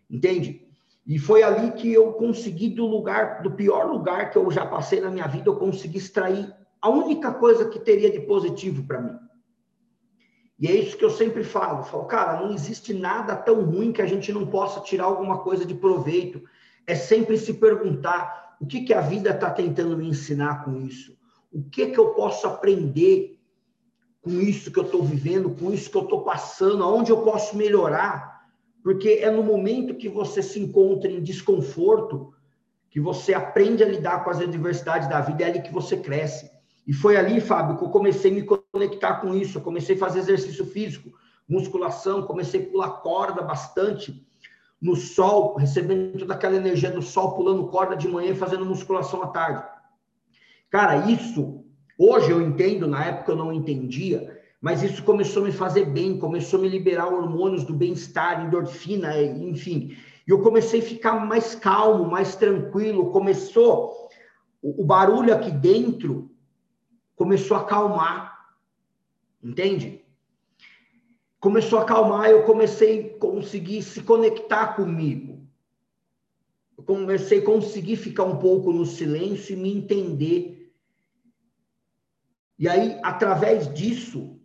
Entende? E foi ali que eu consegui, do lugar, do pior lugar que eu já passei na minha vida, eu consegui extrair a única coisa que teria de positivo para mim. E é isso que eu sempre falo. Eu falo, cara, não existe nada tão ruim que a gente não possa tirar alguma coisa de proveito. É sempre se perguntar o que, que a vida está tentando me ensinar com isso. O que, que eu posso aprender com isso que eu estou vivendo, com isso que eu estou passando, aonde eu posso melhorar, porque é no momento que você se encontra em desconforto que você aprende a lidar com as adversidades da vida, é ali que você cresce. E foi ali, Fábio, que eu comecei a me conectar com isso, eu comecei a fazer exercício físico, musculação, comecei a pular corda bastante no sol, recebendo toda aquela energia do sol, pulando corda de manhã e fazendo musculação à tarde. Cara, isso Hoje eu entendo, na época eu não entendia, mas isso começou a me fazer bem, começou a me liberar hormônios do bem-estar, endorfina, enfim. E eu comecei a ficar mais calmo, mais tranquilo. Começou o barulho aqui dentro começou a acalmar, entende? Começou a acalmar, eu comecei a conseguir se conectar comigo. Eu comecei a conseguir ficar um pouco no silêncio e me entender e aí, através disso,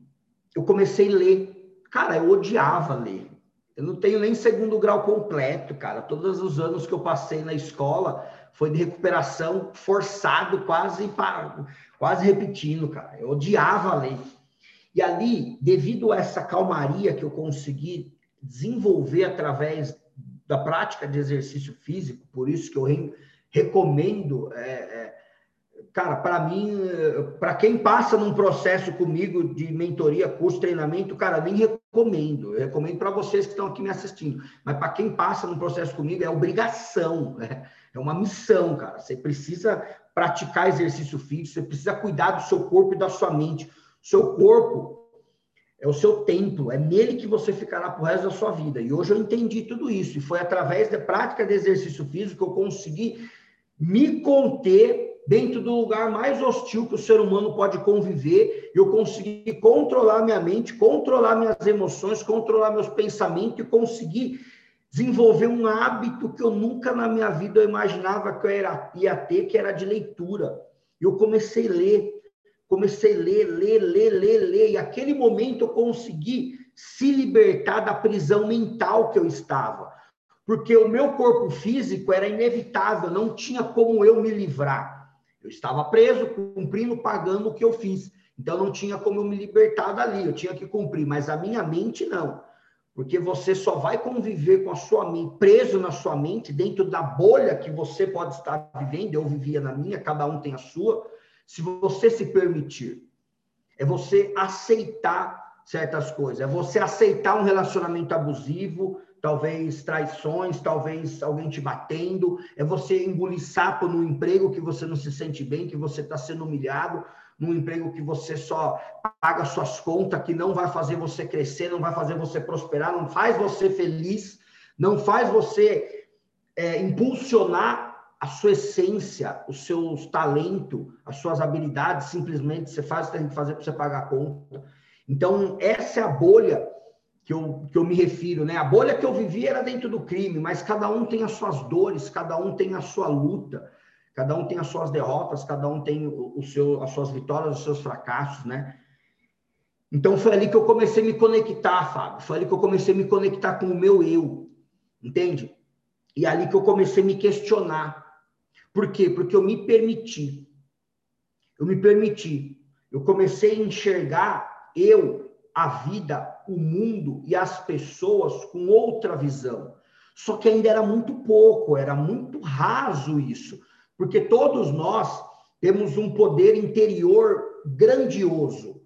eu comecei a ler. Cara, eu odiava ler. Eu não tenho nem segundo grau completo, cara. Todos os anos que eu passei na escola foi de recuperação forçado, quase quase repetindo, cara. Eu odiava ler. E ali, devido a essa calmaria que eu consegui desenvolver através da prática de exercício físico, por isso que eu recomendo é, é, cara, para mim, para quem passa num processo comigo de mentoria, curso, treinamento, cara, nem recomendo. Eu recomendo para vocês que estão aqui me assistindo. Mas para quem passa num processo comigo, é obrigação, né? É uma missão, cara. Você precisa praticar exercício físico, você precisa cuidar do seu corpo e da sua mente. Seu corpo é o seu templo, é nele que você ficará pro resto da sua vida. E hoje eu entendi tudo isso. E foi através da prática de exercício físico que eu consegui me conter dentro do lugar mais hostil que o ser humano pode conviver, eu consegui controlar minha mente, controlar minhas emoções, controlar meus pensamentos e conseguir desenvolver um hábito que eu nunca na minha vida eu imaginava que eu era, ia ter, que era de leitura. Eu comecei a ler, comecei a ler, ler, ler, ler, ler, e aquele momento eu consegui se libertar da prisão mental que eu estava. Porque o meu corpo físico era inevitável, não tinha como eu me livrar. Eu estava preso, cumprindo, pagando o que eu fiz. Então não tinha como eu me libertar dali, eu tinha que cumprir, mas a minha mente não. Porque você só vai conviver com a sua mente, preso na sua mente, dentro da bolha que você pode estar vivendo, eu vivia na minha, cada um tem a sua, se você se permitir. É você aceitar certas coisas, é você aceitar um relacionamento abusivo, talvez traições, talvez alguém te batendo, é você engolir sapo no emprego que você não se sente bem, que você está sendo humilhado, num emprego que você só paga suas contas, que não vai fazer você crescer, não vai fazer você prosperar, não faz você feliz, não faz você é, impulsionar a sua essência, os seus talentos, as suas habilidades, simplesmente você faz o que tem que fazer para você pagar a conta. Então, essa é a bolha que eu, que eu me refiro, né? A bolha que eu vivi era dentro do crime, mas cada um tem as suas dores, cada um tem a sua luta, cada um tem as suas derrotas, cada um tem o, seu, as suas vitórias, os seus fracassos, né? Então foi ali que eu comecei a me conectar, Fábio. Foi ali que eu comecei a me conectar com o meu eu, entende? E ali que eu comecei a me questionar. Por quê? Porque eu me permiti. Eu me permiti. Eu comecei a enxergar eu a vida, o mundo e as pessoas com outra visão. Só que ainda era muito pouco, era muito raso isso, porque todos nós temos um poder interior grandioso.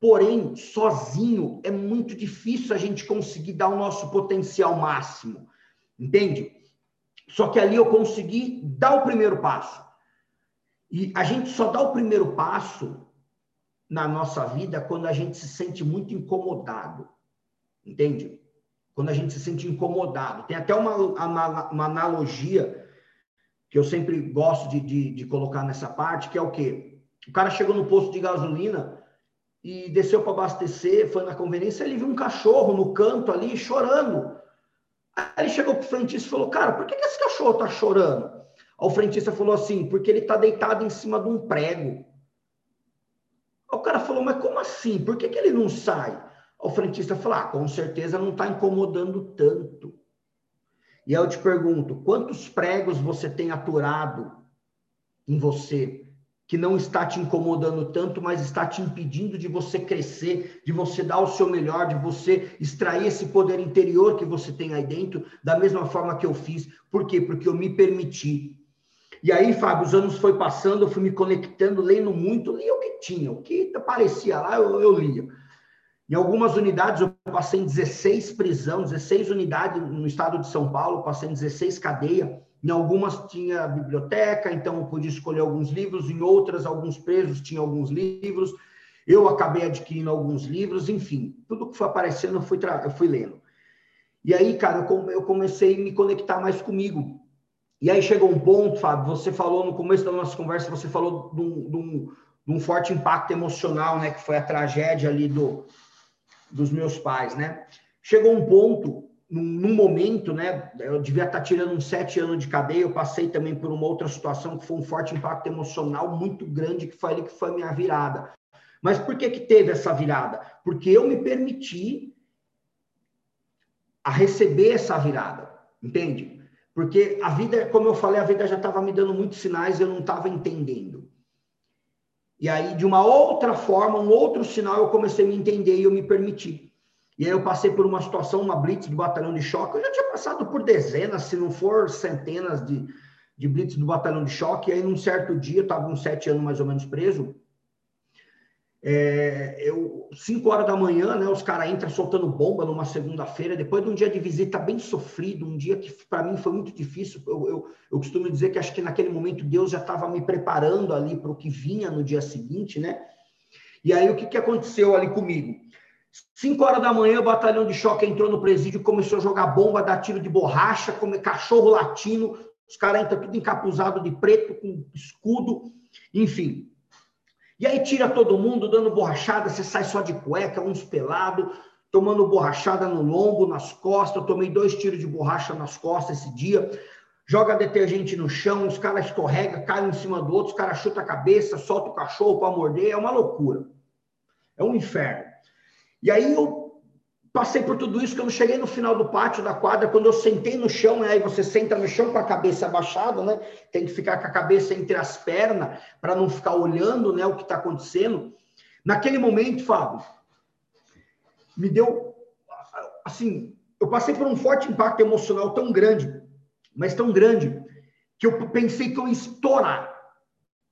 Porém, sozinho é muito difícil a gente conseguir dar o nosso potencial máximo. Entende? Só que ali eu consegui dar o primeiro passo. E a gente só dá o primeiro passo na nossa vida quando a gente se sente muito incomodado. Entende? Quando a gente se sente incomodado. Tem até uma, uma, uma analogia que eu sempre gosto de, de, de, colocar nessa parte, que é o quê? O cara chegou no posto de gasolina e desceu para abastecer, foi na conveniência, ele viu um cachorro no canto ali chorando. Aí ele chegou para o frentista e falou, cara, por que, que esse cachorro está chorando? Aí o frentista falou assim, porque ele está deitado em cima de um prego. O cara falou, mas como assim? Por que, que ele não sai? O frentista falou: ah, com certeza não está incomodando tanto. E aí eu te pergunto: quantos pregos você tem aturado em você que não está te incomodando tanto, mas está te impedindo de você crescer, de você dar o seu melhor, de você extrair esse poder interior que você tem aí dentro, da mesma forma que eu fiz. Por quê? Porque eu me permiti. E aí, Fábio, os anos foi passando, eu fui me conectando, lendo muito, lia o que tinha, o que aparecia lá, eu, eu lia. Em algumas unidades, eu passei em 16 prisões, 16 unidades no estado de São Paulo, passei em 16 cadeias. Em algumas tinha biblioteca, então eu podia escolher alguns livros. Em outras, alguns presos tinham alguns livros. Eu acabei adquirindo alguns livros, enfim, tudo que foi aparecendo eu fui, eu fui lendo. E aí, cara, eu comecei a me conectar mais comigo. E aí chegou um ponto, Fábio, você falou no começo da nossa conversa, você falou de um, de um, de um forte impacto emocional, né, que foi a tragédia ali do, dos meus pais, né? Chegou um ponto, num, num, momento, né? Eu devia estar tirando uns sete anos de cadeia, eu passei também por uma outra situação que foi um forte impacto emocional muito grande, que foi ali que foi a minha virada. Mas por que que teve essa virada? Porque eu me permiti a receber essa virada, entende? Porque a vida, como eu falei, a vida já estava me dando muitos sinais, eu não estava entendendo. E aí, de uma outra forma, um outro sinal, eu comecei a me entender e eu me permiti. E aí eu passei por uma situação, uma blitz do batalhão de choque. Eu já tinha passado por dezenas, se não for centenas de, de blitz do batalhão de choque. E aí, num certo dia, eu estava uns sete anos mais ou menos preso. É, eu, 5 horas da manhã, né, os caras entram soltando bomba numa segunda-feira, depois de um dia de visita bem sofrido, um dia que para mim foi muito difícil. Eu, eu, eu, costumo dizer que acho que naquele momento Deus já estava me preparando ali para o que vinha no dia seguinte, né? E aí o que, que aconteceu ali comigo? 5 horas da manhã, o batalhão de choque entrou no presídio, começou a jogar bomba, dar tiro de borracha, comer cachorro latino, os caras entram tudo encapuzado de preto, com escudo, enfim. E aí tira todo mundo dando borrachada, você sai só de cueca, uns pelado, tomando borrachada no lombo, nas costas. Eu tomei dois tiros de borracha nas costas esse dia. Joga detergente no chão, os caras escorregam, caem em cima do outro, os caras chutam a cabeça, solta o cachorro para morder. É uma loucura. É um inferno. E aí eu passei por tudo isso, eu cheguei no final do pátio da quadra, quando eu sentei no chão, né, aí você senta no chão com a cabeça abaixada, né? Tem que ficar com a cabeça entre as pernas para não ficar olhando, né, o que está acontecendo. Naquele momento, Fábio, me deu assim, eu passei por um forte impacto emocional tão grande, mas tão grande, que eu pensei que eu ia estourar.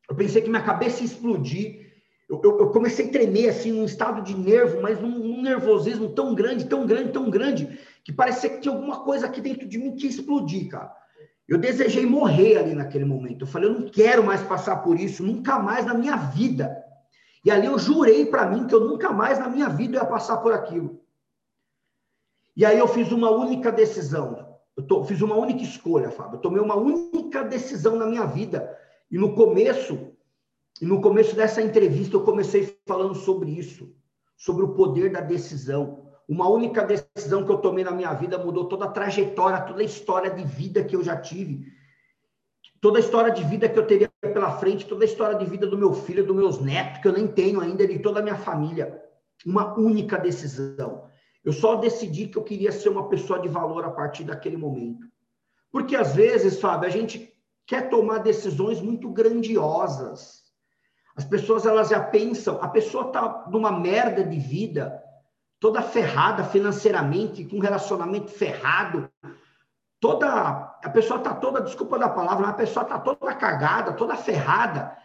Eu pensei que minha cabeça ia explodir eu, eu, eu, comecei a tremer assim, num estado de nervo, mas num, num, nervosismo tão grande, tão grande, tão grande, que parecia que tinha alguma coisa aqui dentro de mim que ia explodir, cara. Eu desejei morrer ali naquele momento. Eu falei, eu não quero mais passar por isso, nunca mais na minha vida. E ali eu jurei para mim que eu nunca mais na minha vida ia passar por aquilo. E aí eu fiz uma única decisão. Eu tô, fiz uma única escolha, Fábio. Eu tomei uma única decisão na minha vida. E no começo, e no começo dessa entrevista eu comecei falando sobre isso, sobre o poder da decisão. Uma única decisão que eu tomei na minha vida mudou toda a trajetória, toda a história de vida que eu já tive. Toda a história de vida que eu teria pela frente, toda a história de vida do meu filho, dos meus netos, que eu nem tenho ainda, de toda a minha família. Uma única decisão. Eu só decidi que eu queria ser uma pessoa de valor a partir daquele momento. Porque às vezes, Fábio, a gente quer tomar decisões muito grandiosas as pessoas elas já pensam, a pessoa está numa merda de vida, toda ferrada financeiramente, com um relacionamento ferrado, toda. A pessoa está toda, desculpa da palavra, a pessoa está toda cagada, toda ferrada.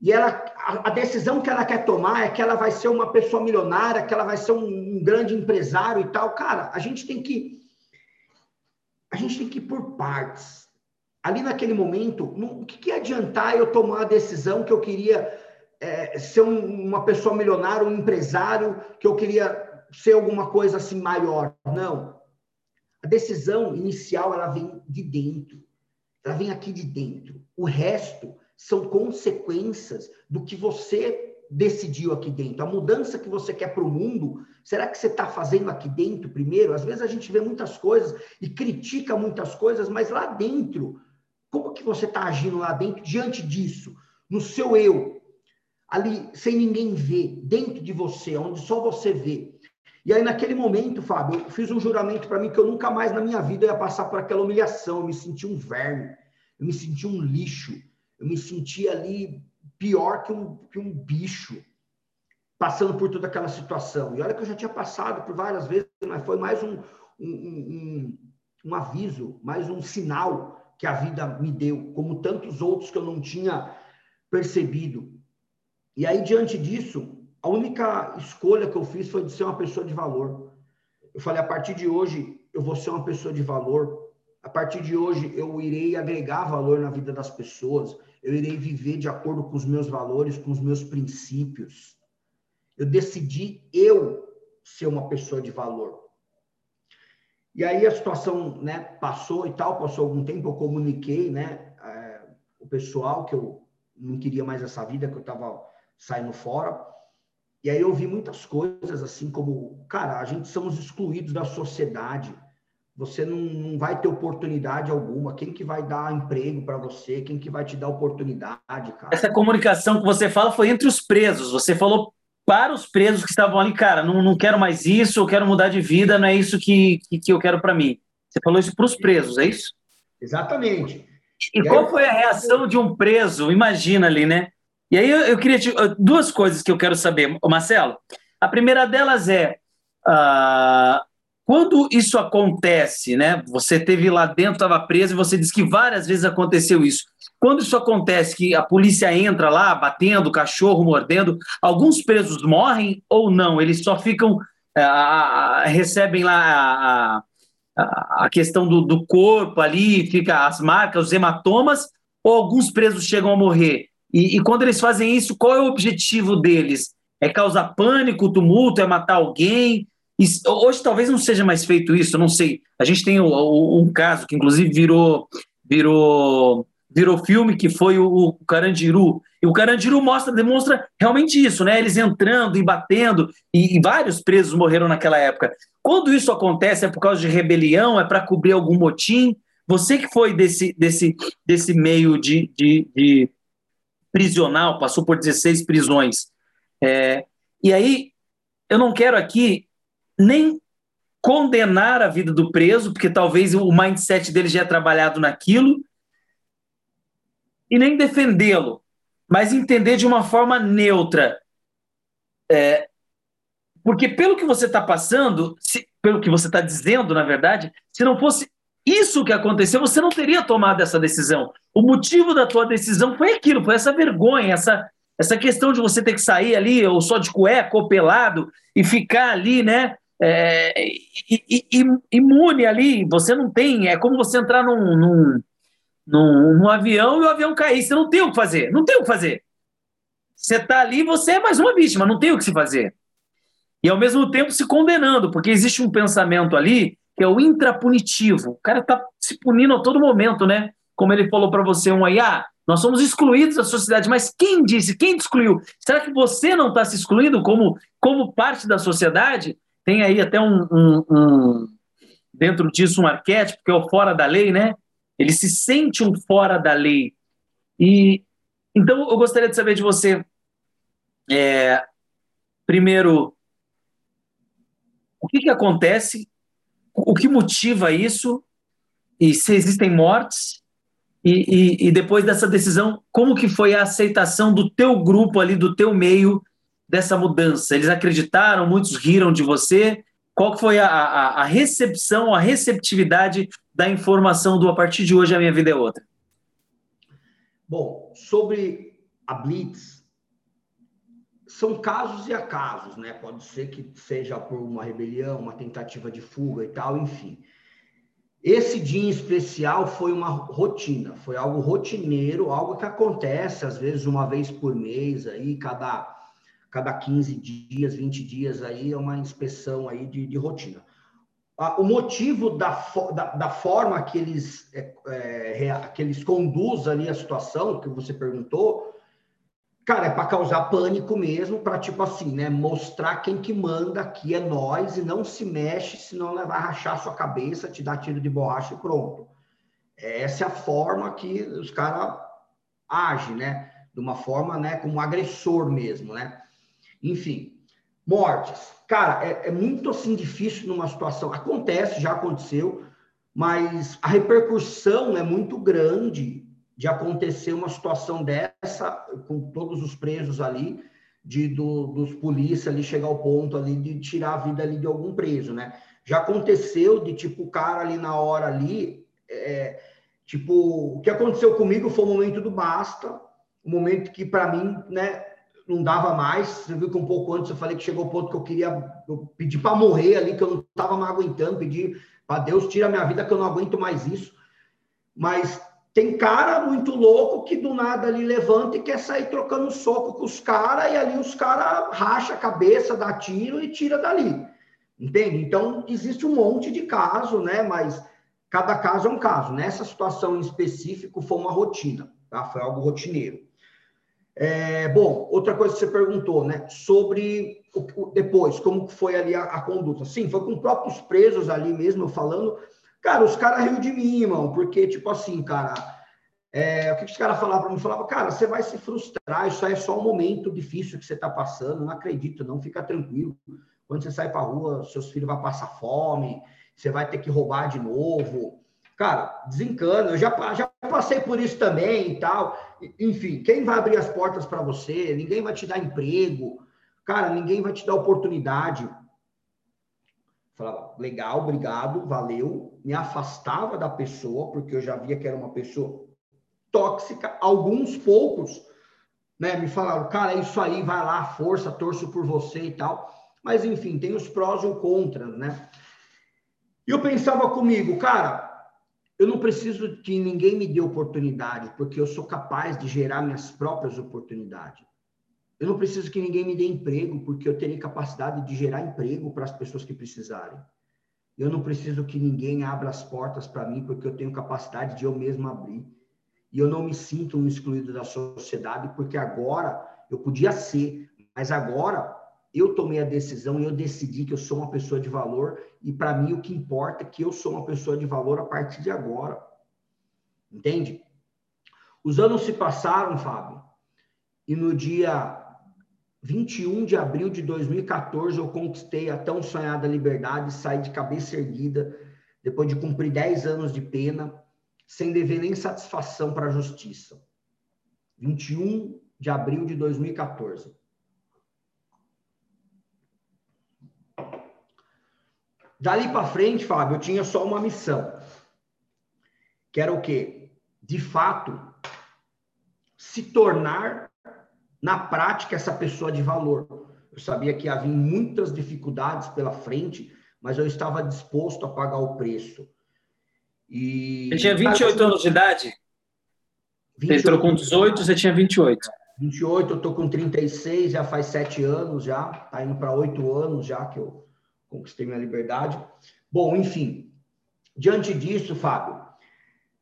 E ela, a, a, decisão que ela quer tomar é que ela vai ser uma pessoa milionária, que ela vai ser um, um grande empresário e tal. Cara, a gente tem que. A gente tem que ir por partes. Ali naquele momento, o que, que adiantar eu tomar a decisão que eu queria é, ser um, uma pessoa milionária, um empresário, que eu queria ser alguma coisa assim maior? Não. A decisão inicial ela vem de dentro. Ela vem aqui de dentro. O resto são consequências do que você decidiu aqui dentro. A mudança que você quer para o mundo, será que você está fazendo aqui dentro primeiro? Às vezes a gente vê muitas coisas e critica muitas coisas, mas lá dentro, como que você está agindo lá dentro diante disso? No seu eu, ali sem ninguém ver, dentro de você, onde só você vê. E aí, naquele momento, Fábio, eu fiz um juramento para mim que eu nunca mais na minha vida ia passar por aquela humilhação. Eu me senti um verme, eu me senti um lixo, eu me senti ali pior que um, que um bicho, passando por toda aquela situação. E olha que eu já tinha passado por várias vezes, mas foi mais um, um, um, um aviso, mais um sinal que a vida me deu, como tantos outros que eu não tinha percebido. E aí, diante disso, a única escolha que eu fiz foi de ser uma pessoa de valor. Eu falei, a partir de hoje, eu vou ser uma pessoa de valor. A partir de hoje, eu irei agregar valor na vida das pessoas. Eu irei viver de acordo com os meus valores, com os meus princípios. Eu decidi eu ser uma pessoa de valor. E aí a situação, né, passou e tal, passou algum tempo, eu comuniquei, né, é, o pessoal que eu não queria mais essa vida, que eu estava saindo fora. E aí eu vi muitas coisas assim como, cara, a gente somos excluídos da sociedade. Você não, não vai ter oportunidade alguma. Quem que vai dar emprego para você? Quem que vai te dar oportunidade, cara? Essa comunicação que você fala foi entre os presos. Você falou para os presos que estavam ali, cara, não, não quero mais isso, eu quero mudar de vida, não é isso que, que, que eu quero para mim. Você falou isso para os presos, é isso? Exatamente. E, e qual aí... foi a reação de um preso? Imagina ali, né? E aí eu, eu queria te, duas coisas que eu quero saber, Marcelo. A primeira delas é uh, quando isso acontece, né? Você teve lá dentro, estava preso e você disse que várias vezes aconteceu isso. Quando isso acontece, que a polícia entra lá batendo, cachorro mordendo, alguns presos morrem ou não? Eles só ficam uh, recebem lá a, a questão do, do corpo ali, fica as marcas, os hematomas, ou alguns presos chegam a morrer? E, e, quando eles fazem isso, qual é o objetivo deles? É causar pânico, tumulto, é matar alguém? E, hoje talvez não seja mais feito isso, não sei. A gente tem o, o, um caso que inclusive virou virou virou filme que foi o, o Carandiru. E o Carandiru mostra demonstra realmente isso, né? Eles entrando e batendo e, e vários presos morreram naquela época. Quando isso acontece é por causa de rebelião, é para cobrir algum motim? Você que foi desse, desse, desse meio de, de, de prisional, passou por 16 prisões. É, e aí, eu não quero aqui nem condenar a vida do preso, porque talvez o mindset dele já é trabalhado naquilo, e nem defendê-lo, mas entender de uma forma neutra. É, porque pelo que você está passando, se, pelo que você está dizendo, na verdade, se não fosse isso que aconteceu, você não teria tomado essa decisão. O motivo da tua decisão foi aquilo, foi essa vergonha, essa, essa questão de você ter que sair ali, ou só de cueca, ou pelado, e ficar ali, né? É, imune ali, você não tem, é como você entrar num, num, num, num, avião e o avião cair, você não tem o que fazer, não tem o que fazer. Você está ali, você é mais uma vítima, não tem o que se fazer. E ao mesmo tempo se condenando, porque existe um pensamento ali que é o intrapunitivo. O cara está se punindo a todo momento, né? Como ele falou para você um aí, ah, nós somos excluídos da sociedade, mas quem disse? Quem te excluiu? Será que você não está se excluindo como, como parte da sociedade? Tem aí até um, um, um, dentro disso um arquétipo que é o fora da lei, né? Ele se sente um fora da lei. E então eu gostaria de saber de você, é, primeiro, o que, que acontece o que motiva isso e se existem mortes e, e, e, depois dessa decisão, como que foi a aceitação do teu grupo ali, do teu meio, dessa mudança? Eles acreditaram, muitos riram de você. Qual foi a, a, a recepção, a receptividade da informação do a partir de hoje a minha vida é outra? Bom, sobre a Blitz, são casos e acasos, né? Pode ser que seja por uma rebelião, uma tentativa de fuga e tal, enfim. Esse dia em especial foi uma rotina, foi algo rotineiro, algo que acontece às vezes uma vez por mês aí, cada cada 15 dias, 20 dias aí é uma inspeção aí de, de rotina. O motivo da, da, da forma que eles, é, é, que eles conduzem ali a situação, que você perguntou, cara, é para causar pânico mesmo, para tipo assim, né, mostrar quem que manda aqui é nós e não se mexe, senão ela vai rachar sua cabeça, te dar tiro de borracha e pronto. Essa é a forma que os caras agem, né? De uma forma, né, como agressor mesmo, né? Enfim, mortes. Cara, é, é muito assim difícil numa situação. Acontece, já aconteceu, mas a repercussão é muito grande de acontecer uma situação dessa, com todos os presos ali, de do, dos polícias ali chegar ao ponto ali de tirar a vida ali de algum preso, né? Já aconteceu de tipo o cara ali na hora ali, é, tipo o que aconteceu comigo foi o momento do basta, o momento que para mim, né, não dava mais. Você viu que um pouco antes eu falei que chegou o ponto que eu queria eu pedi para morrer ali, que eu não estava mais aguentando, pedi para Deus tira minha vida que eu não aguento mais isso. Mas tem cara muito louco que do nada ali levanta e quer sair trocando soco com os caras e ali os caras racha a cabeça, dá tiro e tira dali. Entende? Então existe um monte de caso, né? Mas cada caso é um caso. Nessa situação em específico foi uma rotina, tá? Foi algo rotineiro. É, bom, outra coisa que você perguntou, né? Sobre o, depois, como foi ali a, a, conduta. Sim, foi com próprios presos ali mesmo, falando. Cara, os caras riu de mim, irmão, porque, tipo assim, cara, é, o que os caras falavam para mim? Falava, cara, você vai se frustrar, isso aí é só um momento difícil que você está passando, não acredito, não, fica tranquilo. Quando você sai para rua, seus filhos vão passar fome, você vai ter que roubar de novo. Cara, desencana, eu já, já passei por isso também e tal. Enfim, quem vai abrir as portas para você? Ninguém vai te dar emprego. Cara, ninguém vai te dar oportunidade. Falava, legal, obrigado, valeu. Me afastava da pessoa, porque eu já via que era uma pessoa tóxica. Alguns poucos, né, me falaram, cara, é isso aí, vai lá, força, torço por você e tal. Mas, enfim, tem os prós e os contras, né? E eu pensava comigo, cara, eu não preciso que ninguém me dê oportunidade, porque eu sou capaz de gerar minhas próprias oportunidades. Eu não preciso que ninguém me dê emprego, porque eu terei capacidade de gerar emprego para as pessoas que precisarem. Eu não preciso que ninguém abra as portas para mim, porque eu tenho capacidade de eu mesmo abrir. E eu não me sinto um excluído da sociedade, porque agora eu podia ser, mas agora eu tomei a decisão e eu decidi que eu sou uma pessoa de valor e para mim o que importa é que eu sou uma pessoa de valor a partir de agora. Entende? Os anos se passaram, Fábio, e no dia 21 de abril de 2014 eu conquistei a tão sonhada liberdade saí de cabeça erguida depois de cumprir 10 anos de pena, sem dever nem satisfação para a justiça. 21 de abril de 2014. Dali para frente, Fábio, eu tinha só uma missão. Que era o quê? De fato, se tornar na prática essa pessoa de valor. Eu sabia que havia muitas dificuldades pela frente, mas eu estava disposto a pagar o preço. E Você tinha 28 anos de idade? 28, você entrou com 18, você tinha 28. 28, eu tô com 36, já faz sete anos já, tá indo para oito anos já que eu conquistei minha liberdade. Bom, enfim, diante disso, Fábio,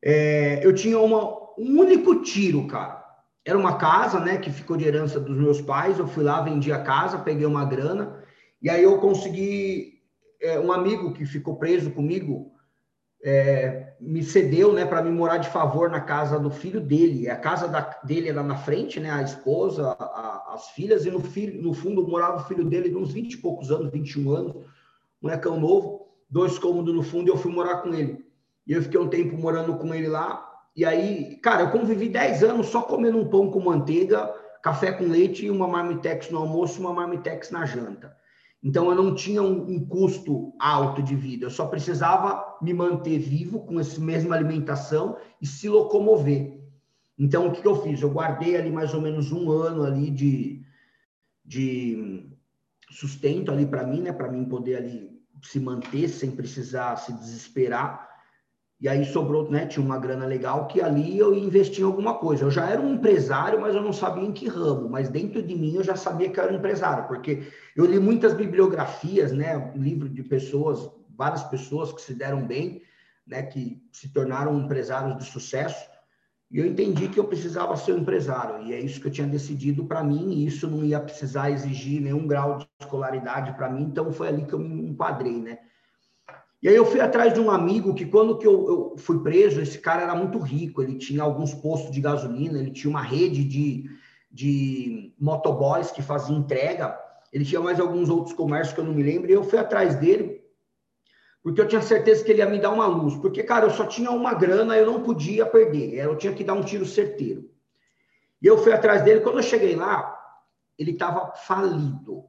é, eu tinha uma, um único tiro, cara. Era uma casa, né, que ficou de herança dos meus pais. Eu fui lá, vendi a casa, peguei uma grana, e aí eu consegui. É, um amigo que ficou preso comigo é, me cedeu, né, para me morar de favor na casa do filho dele. A casa da, dele era na frente, né, a esposa, a, as filhas, e no, filho, no fundo morava o filho dele de uns 20 e poucos anos, 21 anos molecão novo, dois cômodos no fundo, e eu fui morar com ele. E eu fiquei um tempo morando com ele lá. E aí, cara, eu convivi 10 anos só comendo um pão com manteiga, café com leite e uma marmitex no almoço, uma marmitex na janta. Então eu não tinha um, um, custo alto de vida, eu só precisava me manter vivo com essa mesma alimentação e se locomover. Então o que, que eu fiz? Eu guardei ali mais ou menos um ano ali de, de sustento ali para mim, né? Para mim poder ali se manter sem precisar se desesperar. E aí sobrou, né? Tinha uma grana legal que ali eu investi em alguma coisa. Eu já era um empresário, mas eu não sabia em que ramo. Mas dentro de mim eu já sabia que eu era um empresário, porque eu li muitas bibliografias, né? Livro de pessoas, várias pessoas que se deram bem, né? Que se tornaram empresários de sucesso. E eu entendi que eu precisava ser um empresário. E é isso que eu tinha decidido para mim. E isso não ia precisar exigir nenhum grau de escolaridade para mim. Então foi ali que eu me enquadrei, né? E aí eu fui atrás de um amigo que quando que eu, eu, fui preso, esse cara era muito rico, ele tinha alguns postos de gasolina, ele tinha uma rede de, de motoboys que fazia entrega, ele tinha mais alguns outros comércios que eu não me lembro, e eu fui atrás dele, porque eu tinha certeza que ele ia me dar uma luz, porque, cara, eu só tinha uma grana, eu não podia perder, eu tinha que dar um tiro certeiro. E eu fui atrás dele, quando eu cheguei lá, ele estava falido,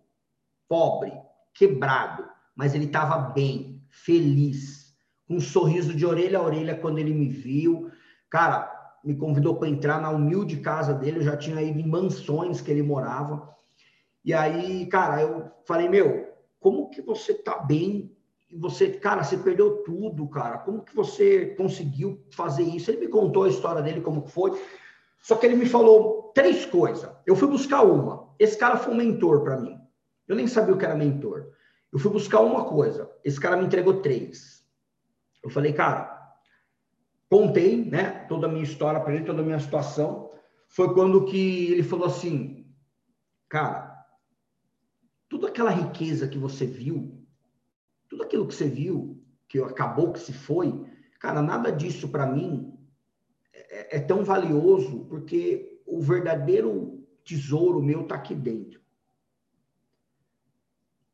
pobre, quebrado, mas ele estava bem, feliz, com um sorriso de orelha a orelha quando ele me viu. Cara, me convidou para entrar na humilde casa dele, eu já tinha ido em mansões que ele morava. E aí, cara, eu falei, meu, como que você tá bem? E você, cara, você perdeu tudo, cara. Como que você conseguiu fazer isso? Ele me contou a história dele, como foi. Só que ele me falou três coisas. Eu fui buscar uma. Esse cara foi um mentor para mim. Eu nem sabia o que era mentor. Eu fui buscar uma coisa, esse cara me entregou três. Eu falei, cara, contei, né, toda a minha história para ele, toda a minha situação. Foi quando que ele falou assim, cara, tudo aquela riqueza que você viu, tudo aquilo que você viu, que acabou, que se foi, cara, nada disso para mim é, é, tão valioso, porque o verdadeiro tesouro meu tá aqui dentro.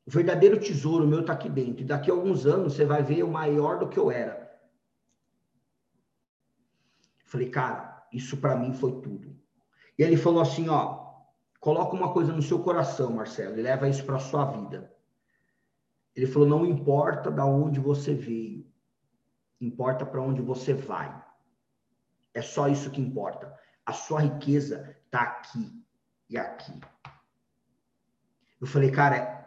O verdadeiro tesouro meu está aqui dentro. E daqui a alguns anos você vai ver o maior do que eu era. Falei, cara, isso para mim foi tudo. E ele falou assim, ó, coloca uma coisa no seu coração, Marcelo, e leva isso para sua vida. Ele falou, não importa da onde você veio, importa para onde você vai. É só isso que importa. A sua riqueza está aqui e aqui. Eu falei, cara,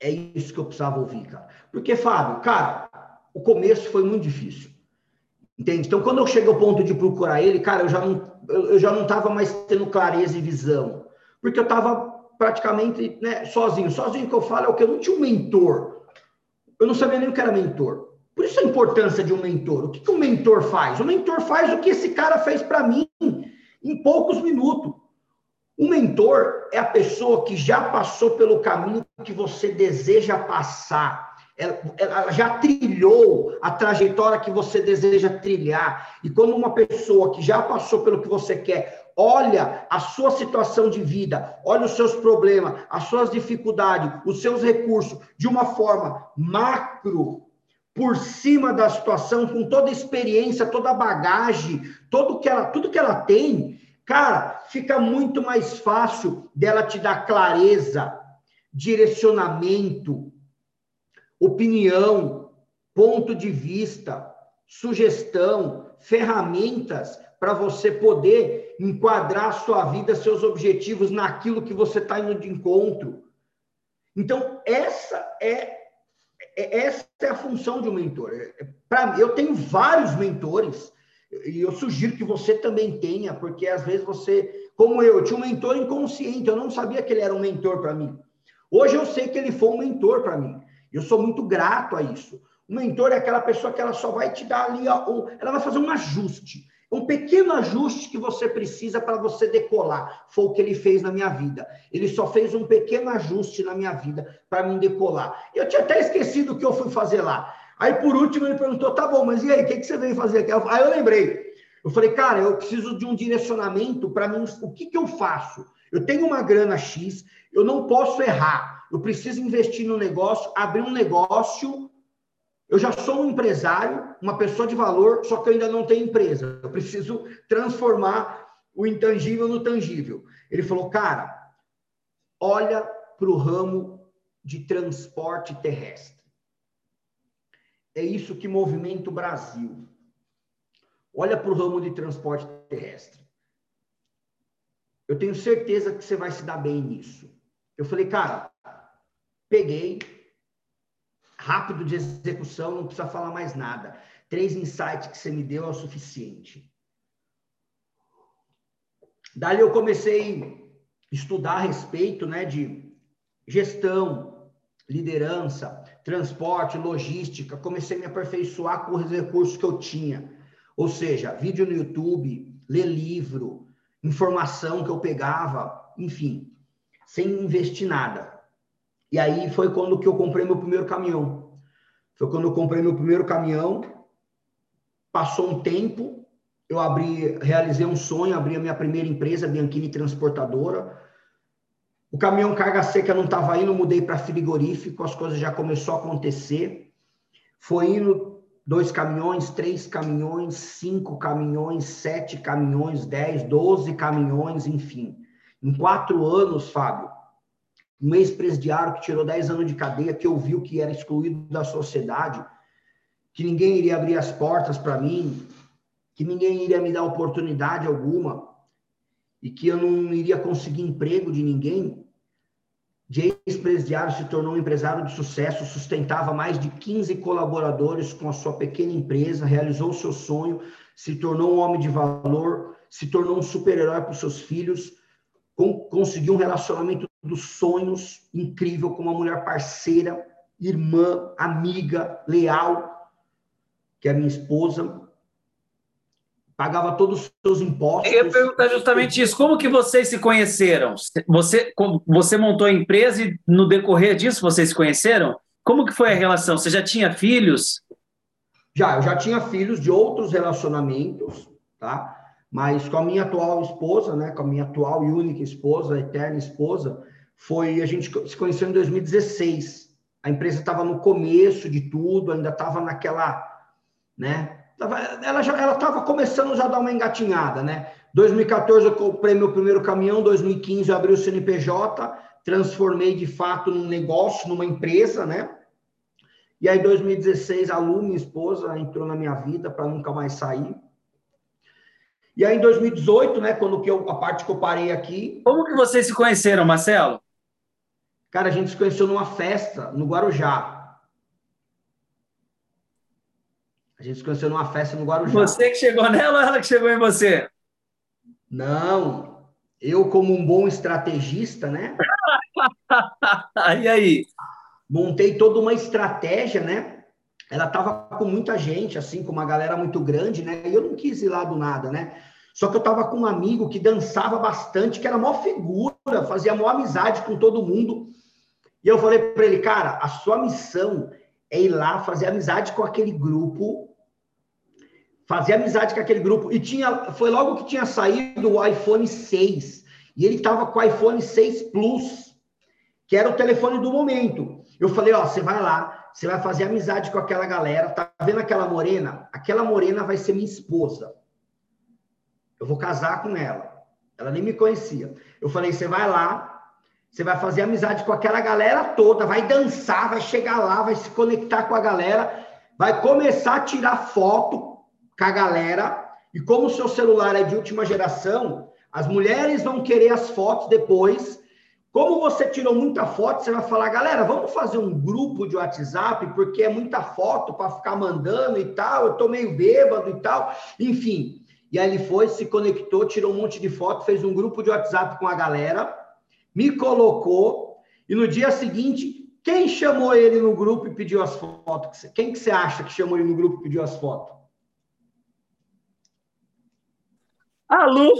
é isso que eu precisava ouvir, cara. Porque, Fábio, cara, o começo foi muito difícil. Entende? Então, quando eu cheguei ao ponto de procurar ele, cara, eu já não, eu, já não estava mais tendo clareza e visão. Porque eu estava praticamente né, sozinho. Sozinho que eu falo é o que? Eu não tinha um mentor. Eu não sabia nem o que era mentor. Por isso a importância de um mentor. O que, que um mentor faz? O mentor faz o que esse cara fez para mim em poucos minutos. Um mentor é a pessoa que já passou pelo caminho que você deseja passar. Ela, já trilhou a trajetória que você deseja trilhar. E quando uma pessoa que já passou pelo que você quer, olha a sua situação de vida, olha os seus problemas, as suas dificuldades, os seus recursos, de uma forma macro, por cima da situação, com toda a experiência, toda a bagagem, todo que ela, tudo que ela tem, Cara, fica muito mais fácil dela te dar clareza, direcionamento, opinião, ponto de vista, sugestão, ferramentas para você poder enquadrar sua vida, seus objetivos naquilo que você está indo de encontro. Então, essa é, é, essa é a função de um mentor. Para eu tenho vários mentores e eu sugiro que você também tenha, porque às vezes você, como eu, eu tinha um mentor inconsciente, eu não sabia que ele era um mentor para mim. Hoje eu sei que ele foi um mentor para mim. Eu sou muito grato a isso. O mentor é aquela pessoa que ela só vai te dar ali, ela vai fazer um ajuste. Um pequeno ajuste que você precisa para você decolar. Foi o que ele fez na minha vida. Ele só fez um pequeno ajuste na minha vida para mim decolar. Eu tinha até esquecido o que eu fui fazer lá. Aí, por último, ele perguntou: tá bom, mas e aí, o que, que você veio fazer aqui? Aí eu lembrei. Eu falei, cara, eu preciso de um direcionamento para mim. O que, que eu faço? Eu tenho uma grana X, eu não posso errar. Eu preciso investir no negócio, abrir um negócio. Eu já sou um empresário, uma pessoa de valor, só que eu ainda não tenho empresa. Eu preciso transformar o intangível no tangível. Ele falou, cara, olha para o ramo de transporte terrestre. É isso que movimenta o Brasil. Olha para o ramo de transporte terrestre. Eu tenho certeza que você vai se dar bem nisso. Eu falei, cara, peguei, rápido de execução, não precisa falar mais nada. Três insights que você me deu é o suficiente. Dali eu comecei a estudar a respeito né, de gestão, liderança, transporte, logística. Comecei a me aperfeiçoar com os recursos que eu tinha. Ou seja, vídeo no YouTube, ler livro, informação que eu pegava, enfim, sem investir nada. E aí foi quando que eu comprei meu primeiro caminhão. Foi quando eu comprei meu primeiro caminhão. Passou um tempo, eu abri, realizei um sonho, abri a minha primeira empresa, Bianchini Transportadora. O caminhão carga seca não estava indo, mudei para frigorífico, as coisas já começou a acontecer. Foi indo dois caminhões, três caminhões, cinco caminhões, sete caminhões, dez, doze caminhões, enfim. Em quatro anos, Fábio, um ex-presidiário que tirou dez anos de cadeia, que ouviu que era excluído da sociedade, que ninguém iria abrir as portas para mim, que ninguém iria me dar oportunidade alguma e que eu não iria conseguir emprego de ninguém, de ex-presidiário se tornou um empresário de sucesso, sustentava mais de 15 colaboradores com a sua pequena empresa, realizou seu sonho, se tornou um homem de valor, se tornou um super-herói para os seus filhos, conseguiu um relacionamento dos sonhos incrível com uma mulher parceira, irmã, amiga, leal, que é a minha esposa, pagava todos os seus impostos. Eu ia perguntar justamente isso. Como que vocês se conheceram? Você, você montou a empresa e no decorrer disso vocês se conheceram? Como que foi a relação? Você já tinha filhos? Já, eu já tinha filhos de outros relacionamentos, tá? Mas com a minha atual esposa, né, com a minha atual e única esposa, eterna esposa, foi a gente se conheceu em 2016. A empresa estava no começo de tudo, ainda estava naquela, né, ela já ela estava começando já a dar uma engatinhada, né? 2014 eu comprei meu primeiro caminhão, 2015 eu abri o CNPJ, transformei de fato num negócio, numa empresa, né? E aí 2016 a Lu, minha esposa, entrou na minha vida para nunca mais sair. E aí em 2018, né, quando que eu, a parte que eu parei aqui, Como que vocês se conheceram, Marcelo? Cara, a gente se conheceu numa festa no Guarujá. A gente se conheceu numa festa no Guarujá. Você que chegou nela ou ela que chegou em você? Não, eu como um bom estrategista, né? e aí? Montei toda uma estratégia, né? Ela tava com muita gente, assim, com uma galera muito grande, né? E eu não quis ir lá do nada, né? Só que eu tava com um amigo que dançava bastante, que era maior figura, fazia maior amizade com todo mundo. E eu falei para ele, cara, a sua missão é ir lá fazer amizade com aquele grupo fazia amizade com aquele grupo. E tinha, foi logo que tinha saído o iPhone 6. E ele estava com o iPhone 6 Plus, que era o telefone do momento. Eu falei, ó, você vai lá, você vai fazer amizade com aquela galera. Tá vendo aquela morena? Aquela morena vai ser minha esposa. Eu vou casar com ela. Ela nem me conhecia. Eu falei, você vai lá, você vai fazer amizade com aquela galera toda, vai dançar, vai chegar lá, vai se conectar com a galera, vai começar a tirar foto com a galera. E como o seu celular é de última geração, as mulheres vão querer as fotos depois. Como você tirou muita foto, você vai falar, galera, vamos fazer um grupo de WhatsApp, porque é muita foto para ficar mandando e tal. Eu tô meio bêbado e tal. Enfim. E aí ele foi, se conectou, tirou um monte de foto, fez um grupo de WhatsApp com a galera, me colocou. E no dia seguinte, quem chamou ele no grupo e pediu as fotos? Quem que você acha que chamou ele no grupo e pediu as fotos? A Lu!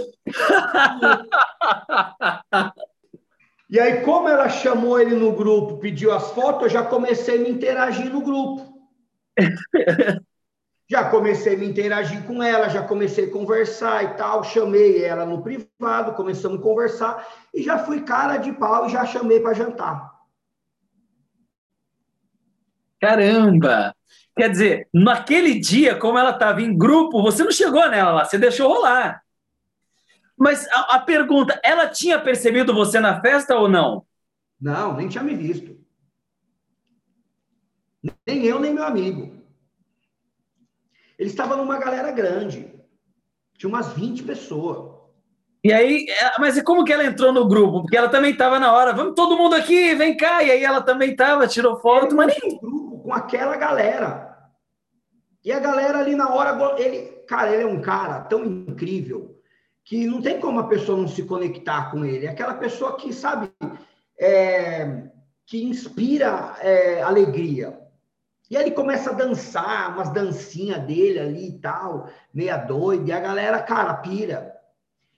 e aí, como ela chamou ele no grupo, pediu as fotos, eu já comecei a me interagir no grupo. já comecei a me interagir com ela, já comecei a conversar e tal. Chamei ela no privado, começamos a conversar e já fui cara de pau e já chamei para jantar. Caramba! Quer dizer, naquele dia, como ela estava em grupo, você não chegou nela lá, você deixou rolar. Mas a, a, pergunta, ela tinha percebido você na festa ou não? Não, nem tinha me visto. Nem eu, nem meu amigo. Ele estava numa galera grande. Tinha umas 20 pessoas. E aí, é, mas e como que ela entrou no grupo? Porque ela também estava na hora, vamos todo mundo aqui, vem cá. E aí ela também estava, tirou foto, mas nem. grupo com aquela galera. E a galera ali na hora, ele, cara, ele é um cara tão incrível que não tem como a pessoa não se conectar com ele. É aquela pessoa que, sabe, é, que inspira é, alegria. E aí ele começa a dançar, umas dancinhas dele ali e tal, meia doida, e a galera, cara, pira.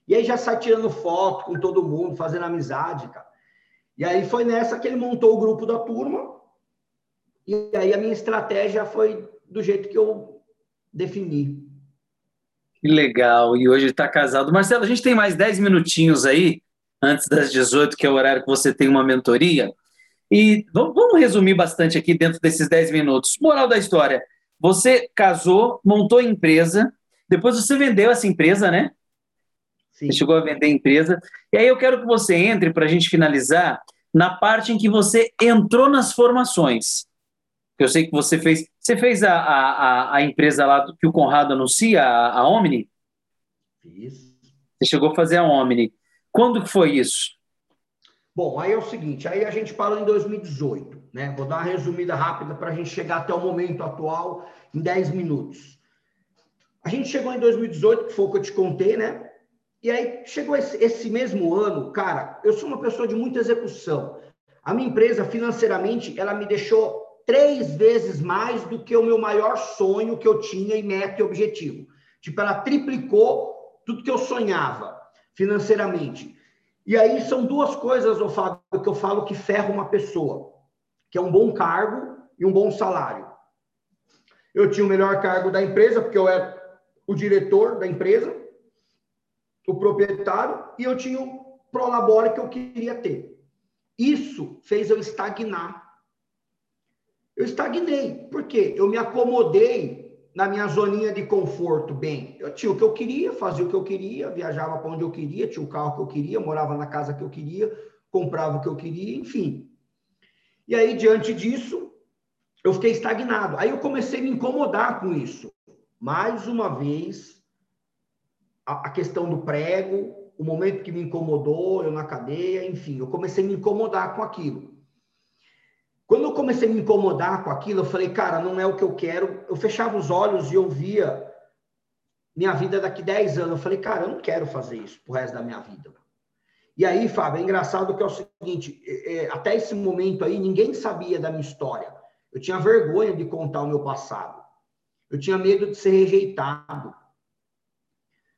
E aí já sai tirando foto com todo mundo, fazendo amizade, cara. E aí foi nessa que ele montou o grupo da turma. E aí a minha estratégia foi do jeito que eu defini. Que legal. E hoje está casado. Marcelo, a gente tem mais 10 minutinhos aí, antes das 18, que é o horário que você tem uma mentoria. E vamos resumir bastante aqui dentro desses 10 minutos. Moral da história: você casou, montou empresa, depois você vendeu essa empresa, né? Sim. Você chegou a vender a empresa. E aí eu quero que você entre, para a gente finalizar, na parte em que você entrou nas formações. Eu sei que você fez. Você fez a, a, a empresa lá que o Conrado anuncia, a, a Omni? Isso. Você chegou a fazer a Omni. Quando que foi isso? Bom, aí é o seguinte, aí a gente parou em 2018, né? Vou dar uma resumida rápida para a gente chegar até o momento atual em 10 minutos. A gente chegou em 2018, que foi o que eu te contei, né? E aí chegou esse, esse mesmo ano, cara, eu sou uma pessoa de muita execução. A minha empresa, financeiramente, ela me deixou três vezes mais do que o meu maior sonho que eu tinha e meta e objetivo. Tipo, ela triplicou tudo que eu sonhava financeiramente. E aí são duas coisas, eu falo, que eu falo que ferra uma pessoa, que é um bom cargo e um bom salário. Eu tinha o melhor cargo da empresa, porque eu era o diretor da empresa, o proprietário, e eu tinha o prolabore que eu queria ter. Isso fez eu estagnar. Eu estagnei. Por quê? Eu me acomodei na minha zoninha de conforto, bem, eu tinha o que eu queria, fazia o que eu queria, viajava para onde eu queria, tinha o carro que eu queria, morava na casa que eu queria, comprava o que eu queria, enfim. E aí, diante disso, eu fiquei estagnado. Aí eu comecei a me incomodar com isso. Mais uma vez, a, a questão do prego, o momento que me incomodou, eu na cadeia, enfim, eu comecei a me incomodar com aquilo. Quando eu comecei a me incomodar com aquilo, eu falei, cara, não é o que eu quero. Eu fechava os olhos e eu via minha vida daqui 10 anos. Eu falei, cara, eu não quero fazer isso pro resto da minha vida. E aí, Fábio, é engraçado que é o seguinte: é, é, até esse momento aí, ninguém sabia da minha história. Eu tinha vergonha de contar o meu passado. Eu tinha medo de ser rejeitado.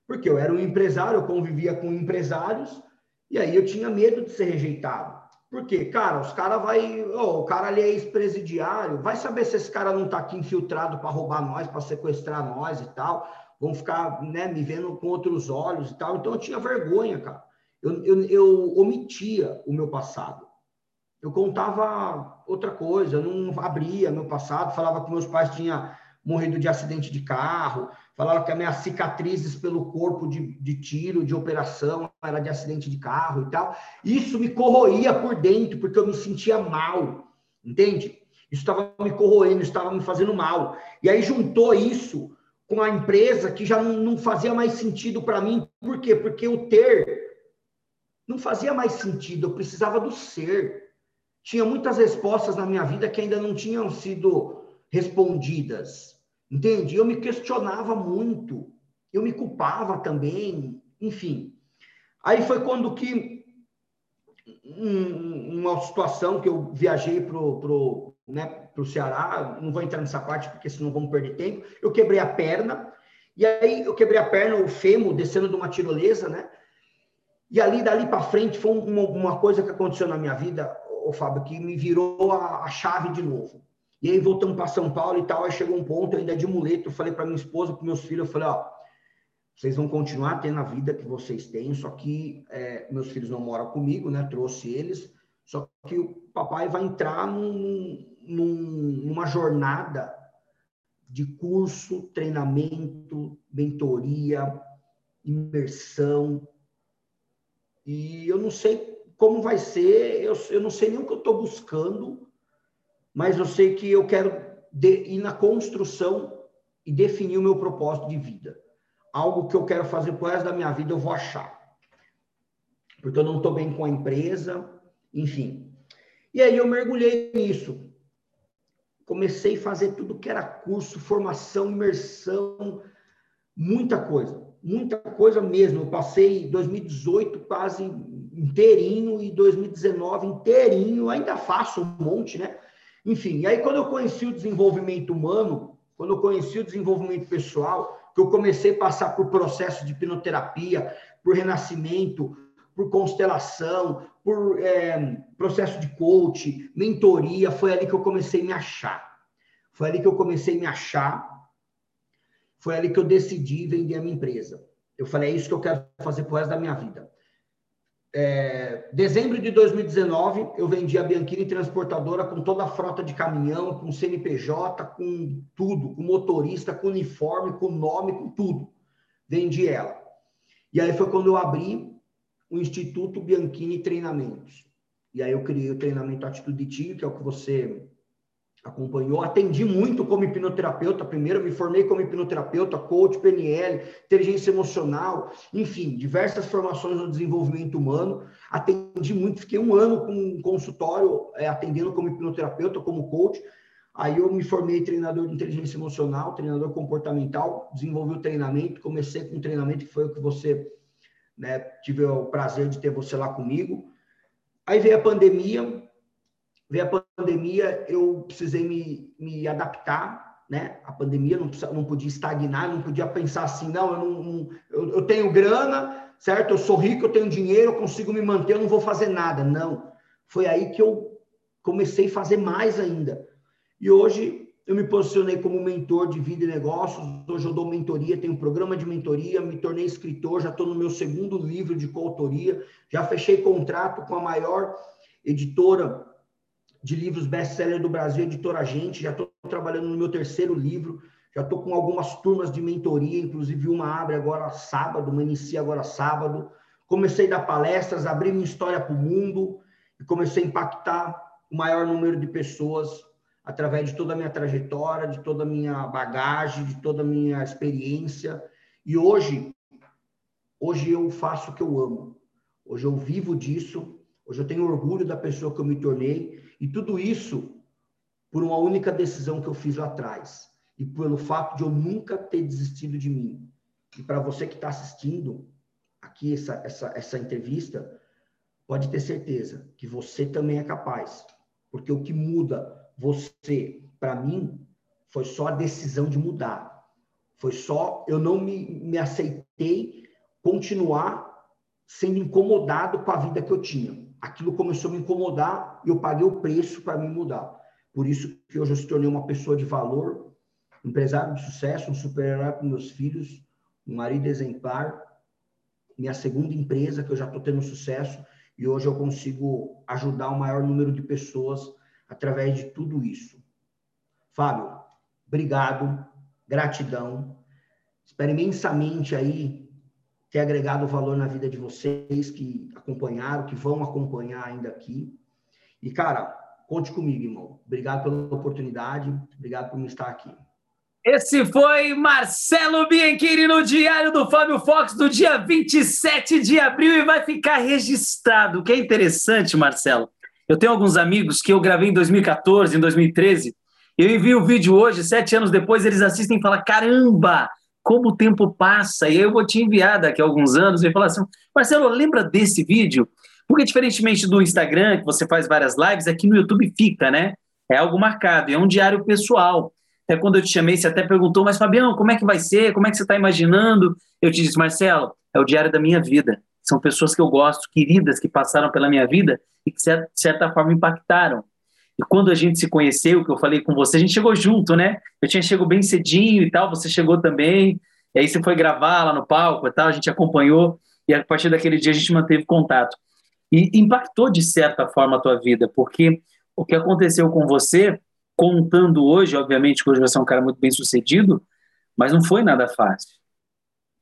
Porque eu era um empresário, eu convivia com empresários, e aí eu tinha medo de ser rejeitado. Porque, cara, os caras vai, oh, o cara ali é ex-presidiário, vai saber se esse cara não tá aqui infiltrado para roubar nós, para sequestrar nós e tal. Vão ficar, né, me vendo com outros olhos e tal. Então eu tinha vergonha, cara. Eu, eu, eu omitia o meu passado. Eu contava outra coisa, eu não abria meu passado, falava que meus pais tinham morrido de acidente de carro, falava que as minhas cicatrizes pelo corpo de, de tiro, de operação, era de acidente de carro e tal. Isso me corroía por dentro, porque eu me sentia mal, entende? Isso estava me corroendo, estava me fazendo mal. E aí juntou isso com a empresa que já não, não fazia mais sentido para mim. Por quê? Porque o ter não fazia mais sentido, eu precisava do ser. Tinha muitas respostas na minha vida que ainda não tinham sido respondidas. Entende? Eu me questionava muito, eu me culpava também, enfim. Aí foi quando que um, uma situação que eu viajei pro, pro, né, pro Ceará, não vou entrar nessa parte porque senão vamos perder tempo. Eu quebrei a perna, e aí eu quebrei a perna, o fêmur, descendo de uma tirolesa, né? E ali, dali para frente, foi uma, uma, coisa que aconteceu na minha vida, o Fábio, que me virou a, a chave de novo. E aí voltamos para São Paulo e tal, aí chegou um ponto ainda de muleto, eu falei para minha esposa, para meus filhos, eu falei, ó, vocês vão continuar tendo a vida que vocês têm, só que é, meus filhos não moram comigo, né? Trouxe eles, só que o papai vai entrar num, num, numa jornada de curso, treinamento, mentoria, imersão. E eu não sei como vai ser, eu, eu não sei nem o que eu estou buscando, mas eu sei que eu quero ir na construção e definir o meu propósito de vida. Algo que eu quero fazer por resto da minha vida, eu vou achar. Porque eu não estou bem com a empresa, enfim. E aí eu mergulhei nisso. Comecei a fazer tudo que era curso, formação, imersão, muita coisa, muita coisa mesmo. Eu passei 2018 quase inteirinho e 2019 inteirinho, ainda faço um monte, né? Enfim, e aí quando eu conheci o desenvolvimento humano, quando eu conheci o desenvolvimento pessoal, que eu comecei a passar por processo de hipnoterapia, por renascimento, por constelação, por é, processo de coach, mentoria, foi ali que eu comecei a me achar. Foi ali que eu comecei a me achar. Foi ali que eu decidi vender a minha empresa. Eu falei, é isso que eu quero fazer pro resto da minha vida. É, dezembro de 2019, eu vendi a Bianchini Transportadora com toda a frota de caminhão, com CNPJ, com tudo, com motorista, com uniforme, com nome, com tudo. Vendi ela. E aí foi quando eu abri o Instituto Bianchini Treinamentos. E aí eu criei o treinamento Atitude Tigre, que é o que você acompanhou, atendi muito como hipnoterapeuta, primeiro me formei como hipnoterapeuta, coach, PNL, inteligência emocional, enfim, diversas formações no desenvolvimento humano, atendi muito, fiquei um ano com um consultório é, atendendo como hipnoterapeuta, como coach, aí eu me formei treinador de inteligência emocional, treinador comportamental, desenvolvi o treinamento, comecei com um treinamento que foi o que você, né, tive o prazer de ter você lá comigo, aí veio a pandemia, veio a pandemia, eu precisei me, me adaptar, né? A pandemia não, não podia estagnar, não podia pensar assim, não, eu, não, eu, eu tenho grana, certo? Eu sou rico, eu tenho dinheiro, eu consigo me manter, eu não vou fazer nada. Não. Foi aí que eu comecei a fazer mais ainda. E hoje eu me posicionei como mentor de vida e negócios. Hoje eu dou mentoria, tenho um programa de mentoria, me tornei escritor, já estou no meu segundo livro de coautoria, já fechei contrato com a maior editora de livros best-seller do Brasil, editora Gente, já estou trabalhando no meu terceiro livro, já estou com algumas turmas de mentoria, inclusive uma abre agora sábado, uma inicia agora sábado. Comecei a dar palestras, abri minha história para o mundo e comecei a impactar o maior número de pessoas através de toda a minha trajetória, de toda a minha bagagem, de toda a minha experiência. E hoje, hoje eu faço o que eu amo. Hoje eu vivo disso. Hoje eu tenho orgulho da pessoa que eu me tornei e tudo isso por uma única decisão que eu fiz lá atrás. E pelo fato de eu nunca ter desistido de mim. E para você que está assistindo aqui essa, essa, essa entrevista, pode ter certeza que você também é capaz. Porque o que muda você, para mim, foi só a decisão de mudar. Foi só eu não me, me aceitei continuar sendo incomodado com a vida que eu tinha aquilo começou a me incomodar e eu paguei o preço para me mudar. Por isso que hoje eu se tornei uma pessoa de valor, empresário de sucesso, um super-herói para meus filhos, um marido exemplar, minha segunda empresa que eu já estou tendo sucesso e hoje eu consigo ajudar o maior número de pessoas através de tudo isso. Fábio, obrigado, gratidão. Espero imensamente aí ter agregado valor na vida de vocês que acompanharam, que vão acompanhar ainda aqui. E, cara, conte comigo, irmão. Obrigado pela oportunidade, obrigado por me estar aqui. Esse foi Marcelo Bianchini no Diário do Fábio Fox do dia 27 de abril e vai ficar registrado. O que é interessante, Marcelo, eu tenho alguns amigos que eu gravei em 2014, em 2013, eu envio o vídeo hoje, sete anos depois, eles assistem e falam: caramba, como o tempo passa. E eu vou te enviar daqui a alguns anos e falar assim: Marcelo, lembra desse vídeo? Porque, diferentemente do Instagram, que você faz várias lives, aqui no YouTube fica, né? É algo marcado, é um diário pessoal. Até quando eu te chamei, você até perguntou, mas Fabião, como é que vai ser? Como é que você está imaginando? Eu te disse, Marcelo, é o diário da minha vida. São pessoas que eu gosto, queridas, que passaram pela minha vida e que, de certa forma, impactaram. E quando a gente se conheceu, que eu falei com você, a gente chegou junto, né? Eu tinha chegado bem cedinho e tal, você chegou também. E aí você foi gravar lá no palco e tal, a gente acompanhou. E a partir daquele dia a gente manteve contato. E impactou, de certa forma, a tua vida, porque o que aconteceu com você, contando hoje, obviamente que hoje você é um cara muito bem sucedido, mas não foi nada fácil.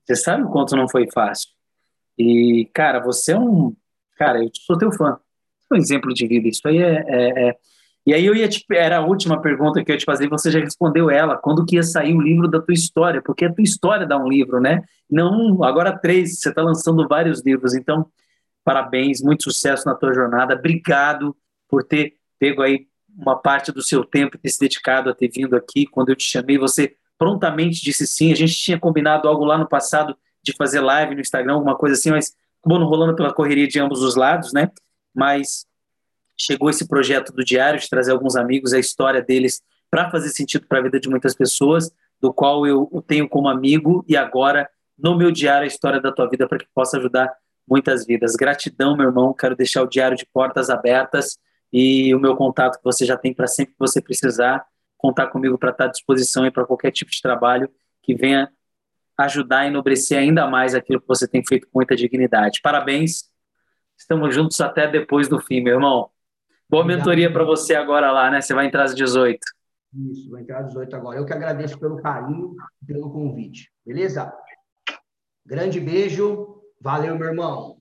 Você sabe o quanto não foi fácil. E, cara, você é um. Cara, eu sou teu fã. É um exemplo de vida. Isso aí é, é, é E aí eu ia te, era a última pergunta que eu ia te fazer, você já respondeu ela, quando que ia sair o livro da tua história? Porque a tua história dá um livro, né? Não, agora três, você está lançando vários livros, então parabéns, muito sucesso na tua jornada, obrigado por ter pego aí uma parte do seu tempo e ter se dedicado a ter vindo aqui, quando eu te chamei, você prontamente disse sim, a gente tinha combinado algo lá no passado de fazer live no Instagram, alguma coisa assim, mas acabou não rolando pela correria de ambos os lados, né? Mas chegou esse projeto do Diário, de trazer alguns amigos, a história deles, para fazer sentido para a vida de muitas pessoas, do qual eu o tenho como amigo, e agora, no meu diário, a história da tua vida, para que possa ajudar muitas vidas. Gratidão, meu irmão, quero deixar o diário de portas abertas e o meu contato que você já tem para sempre que você precisar, contar comigo para estar à disposição e para qualquer tipo de trabalho que venha ajudar a enobrecer ainda mais aquilo que você tem feito com muita dignidade. Parabéns, estamos juntos até depois do fim, meu irmão. Boa mentoria para você agora lá, né? Você vai entrar às 18. Isso, vai entrar às 18 agora. Eu que agradeço pelo carinho e pelo convite. Beleza? Grande beijo. Valeu, meu irmão.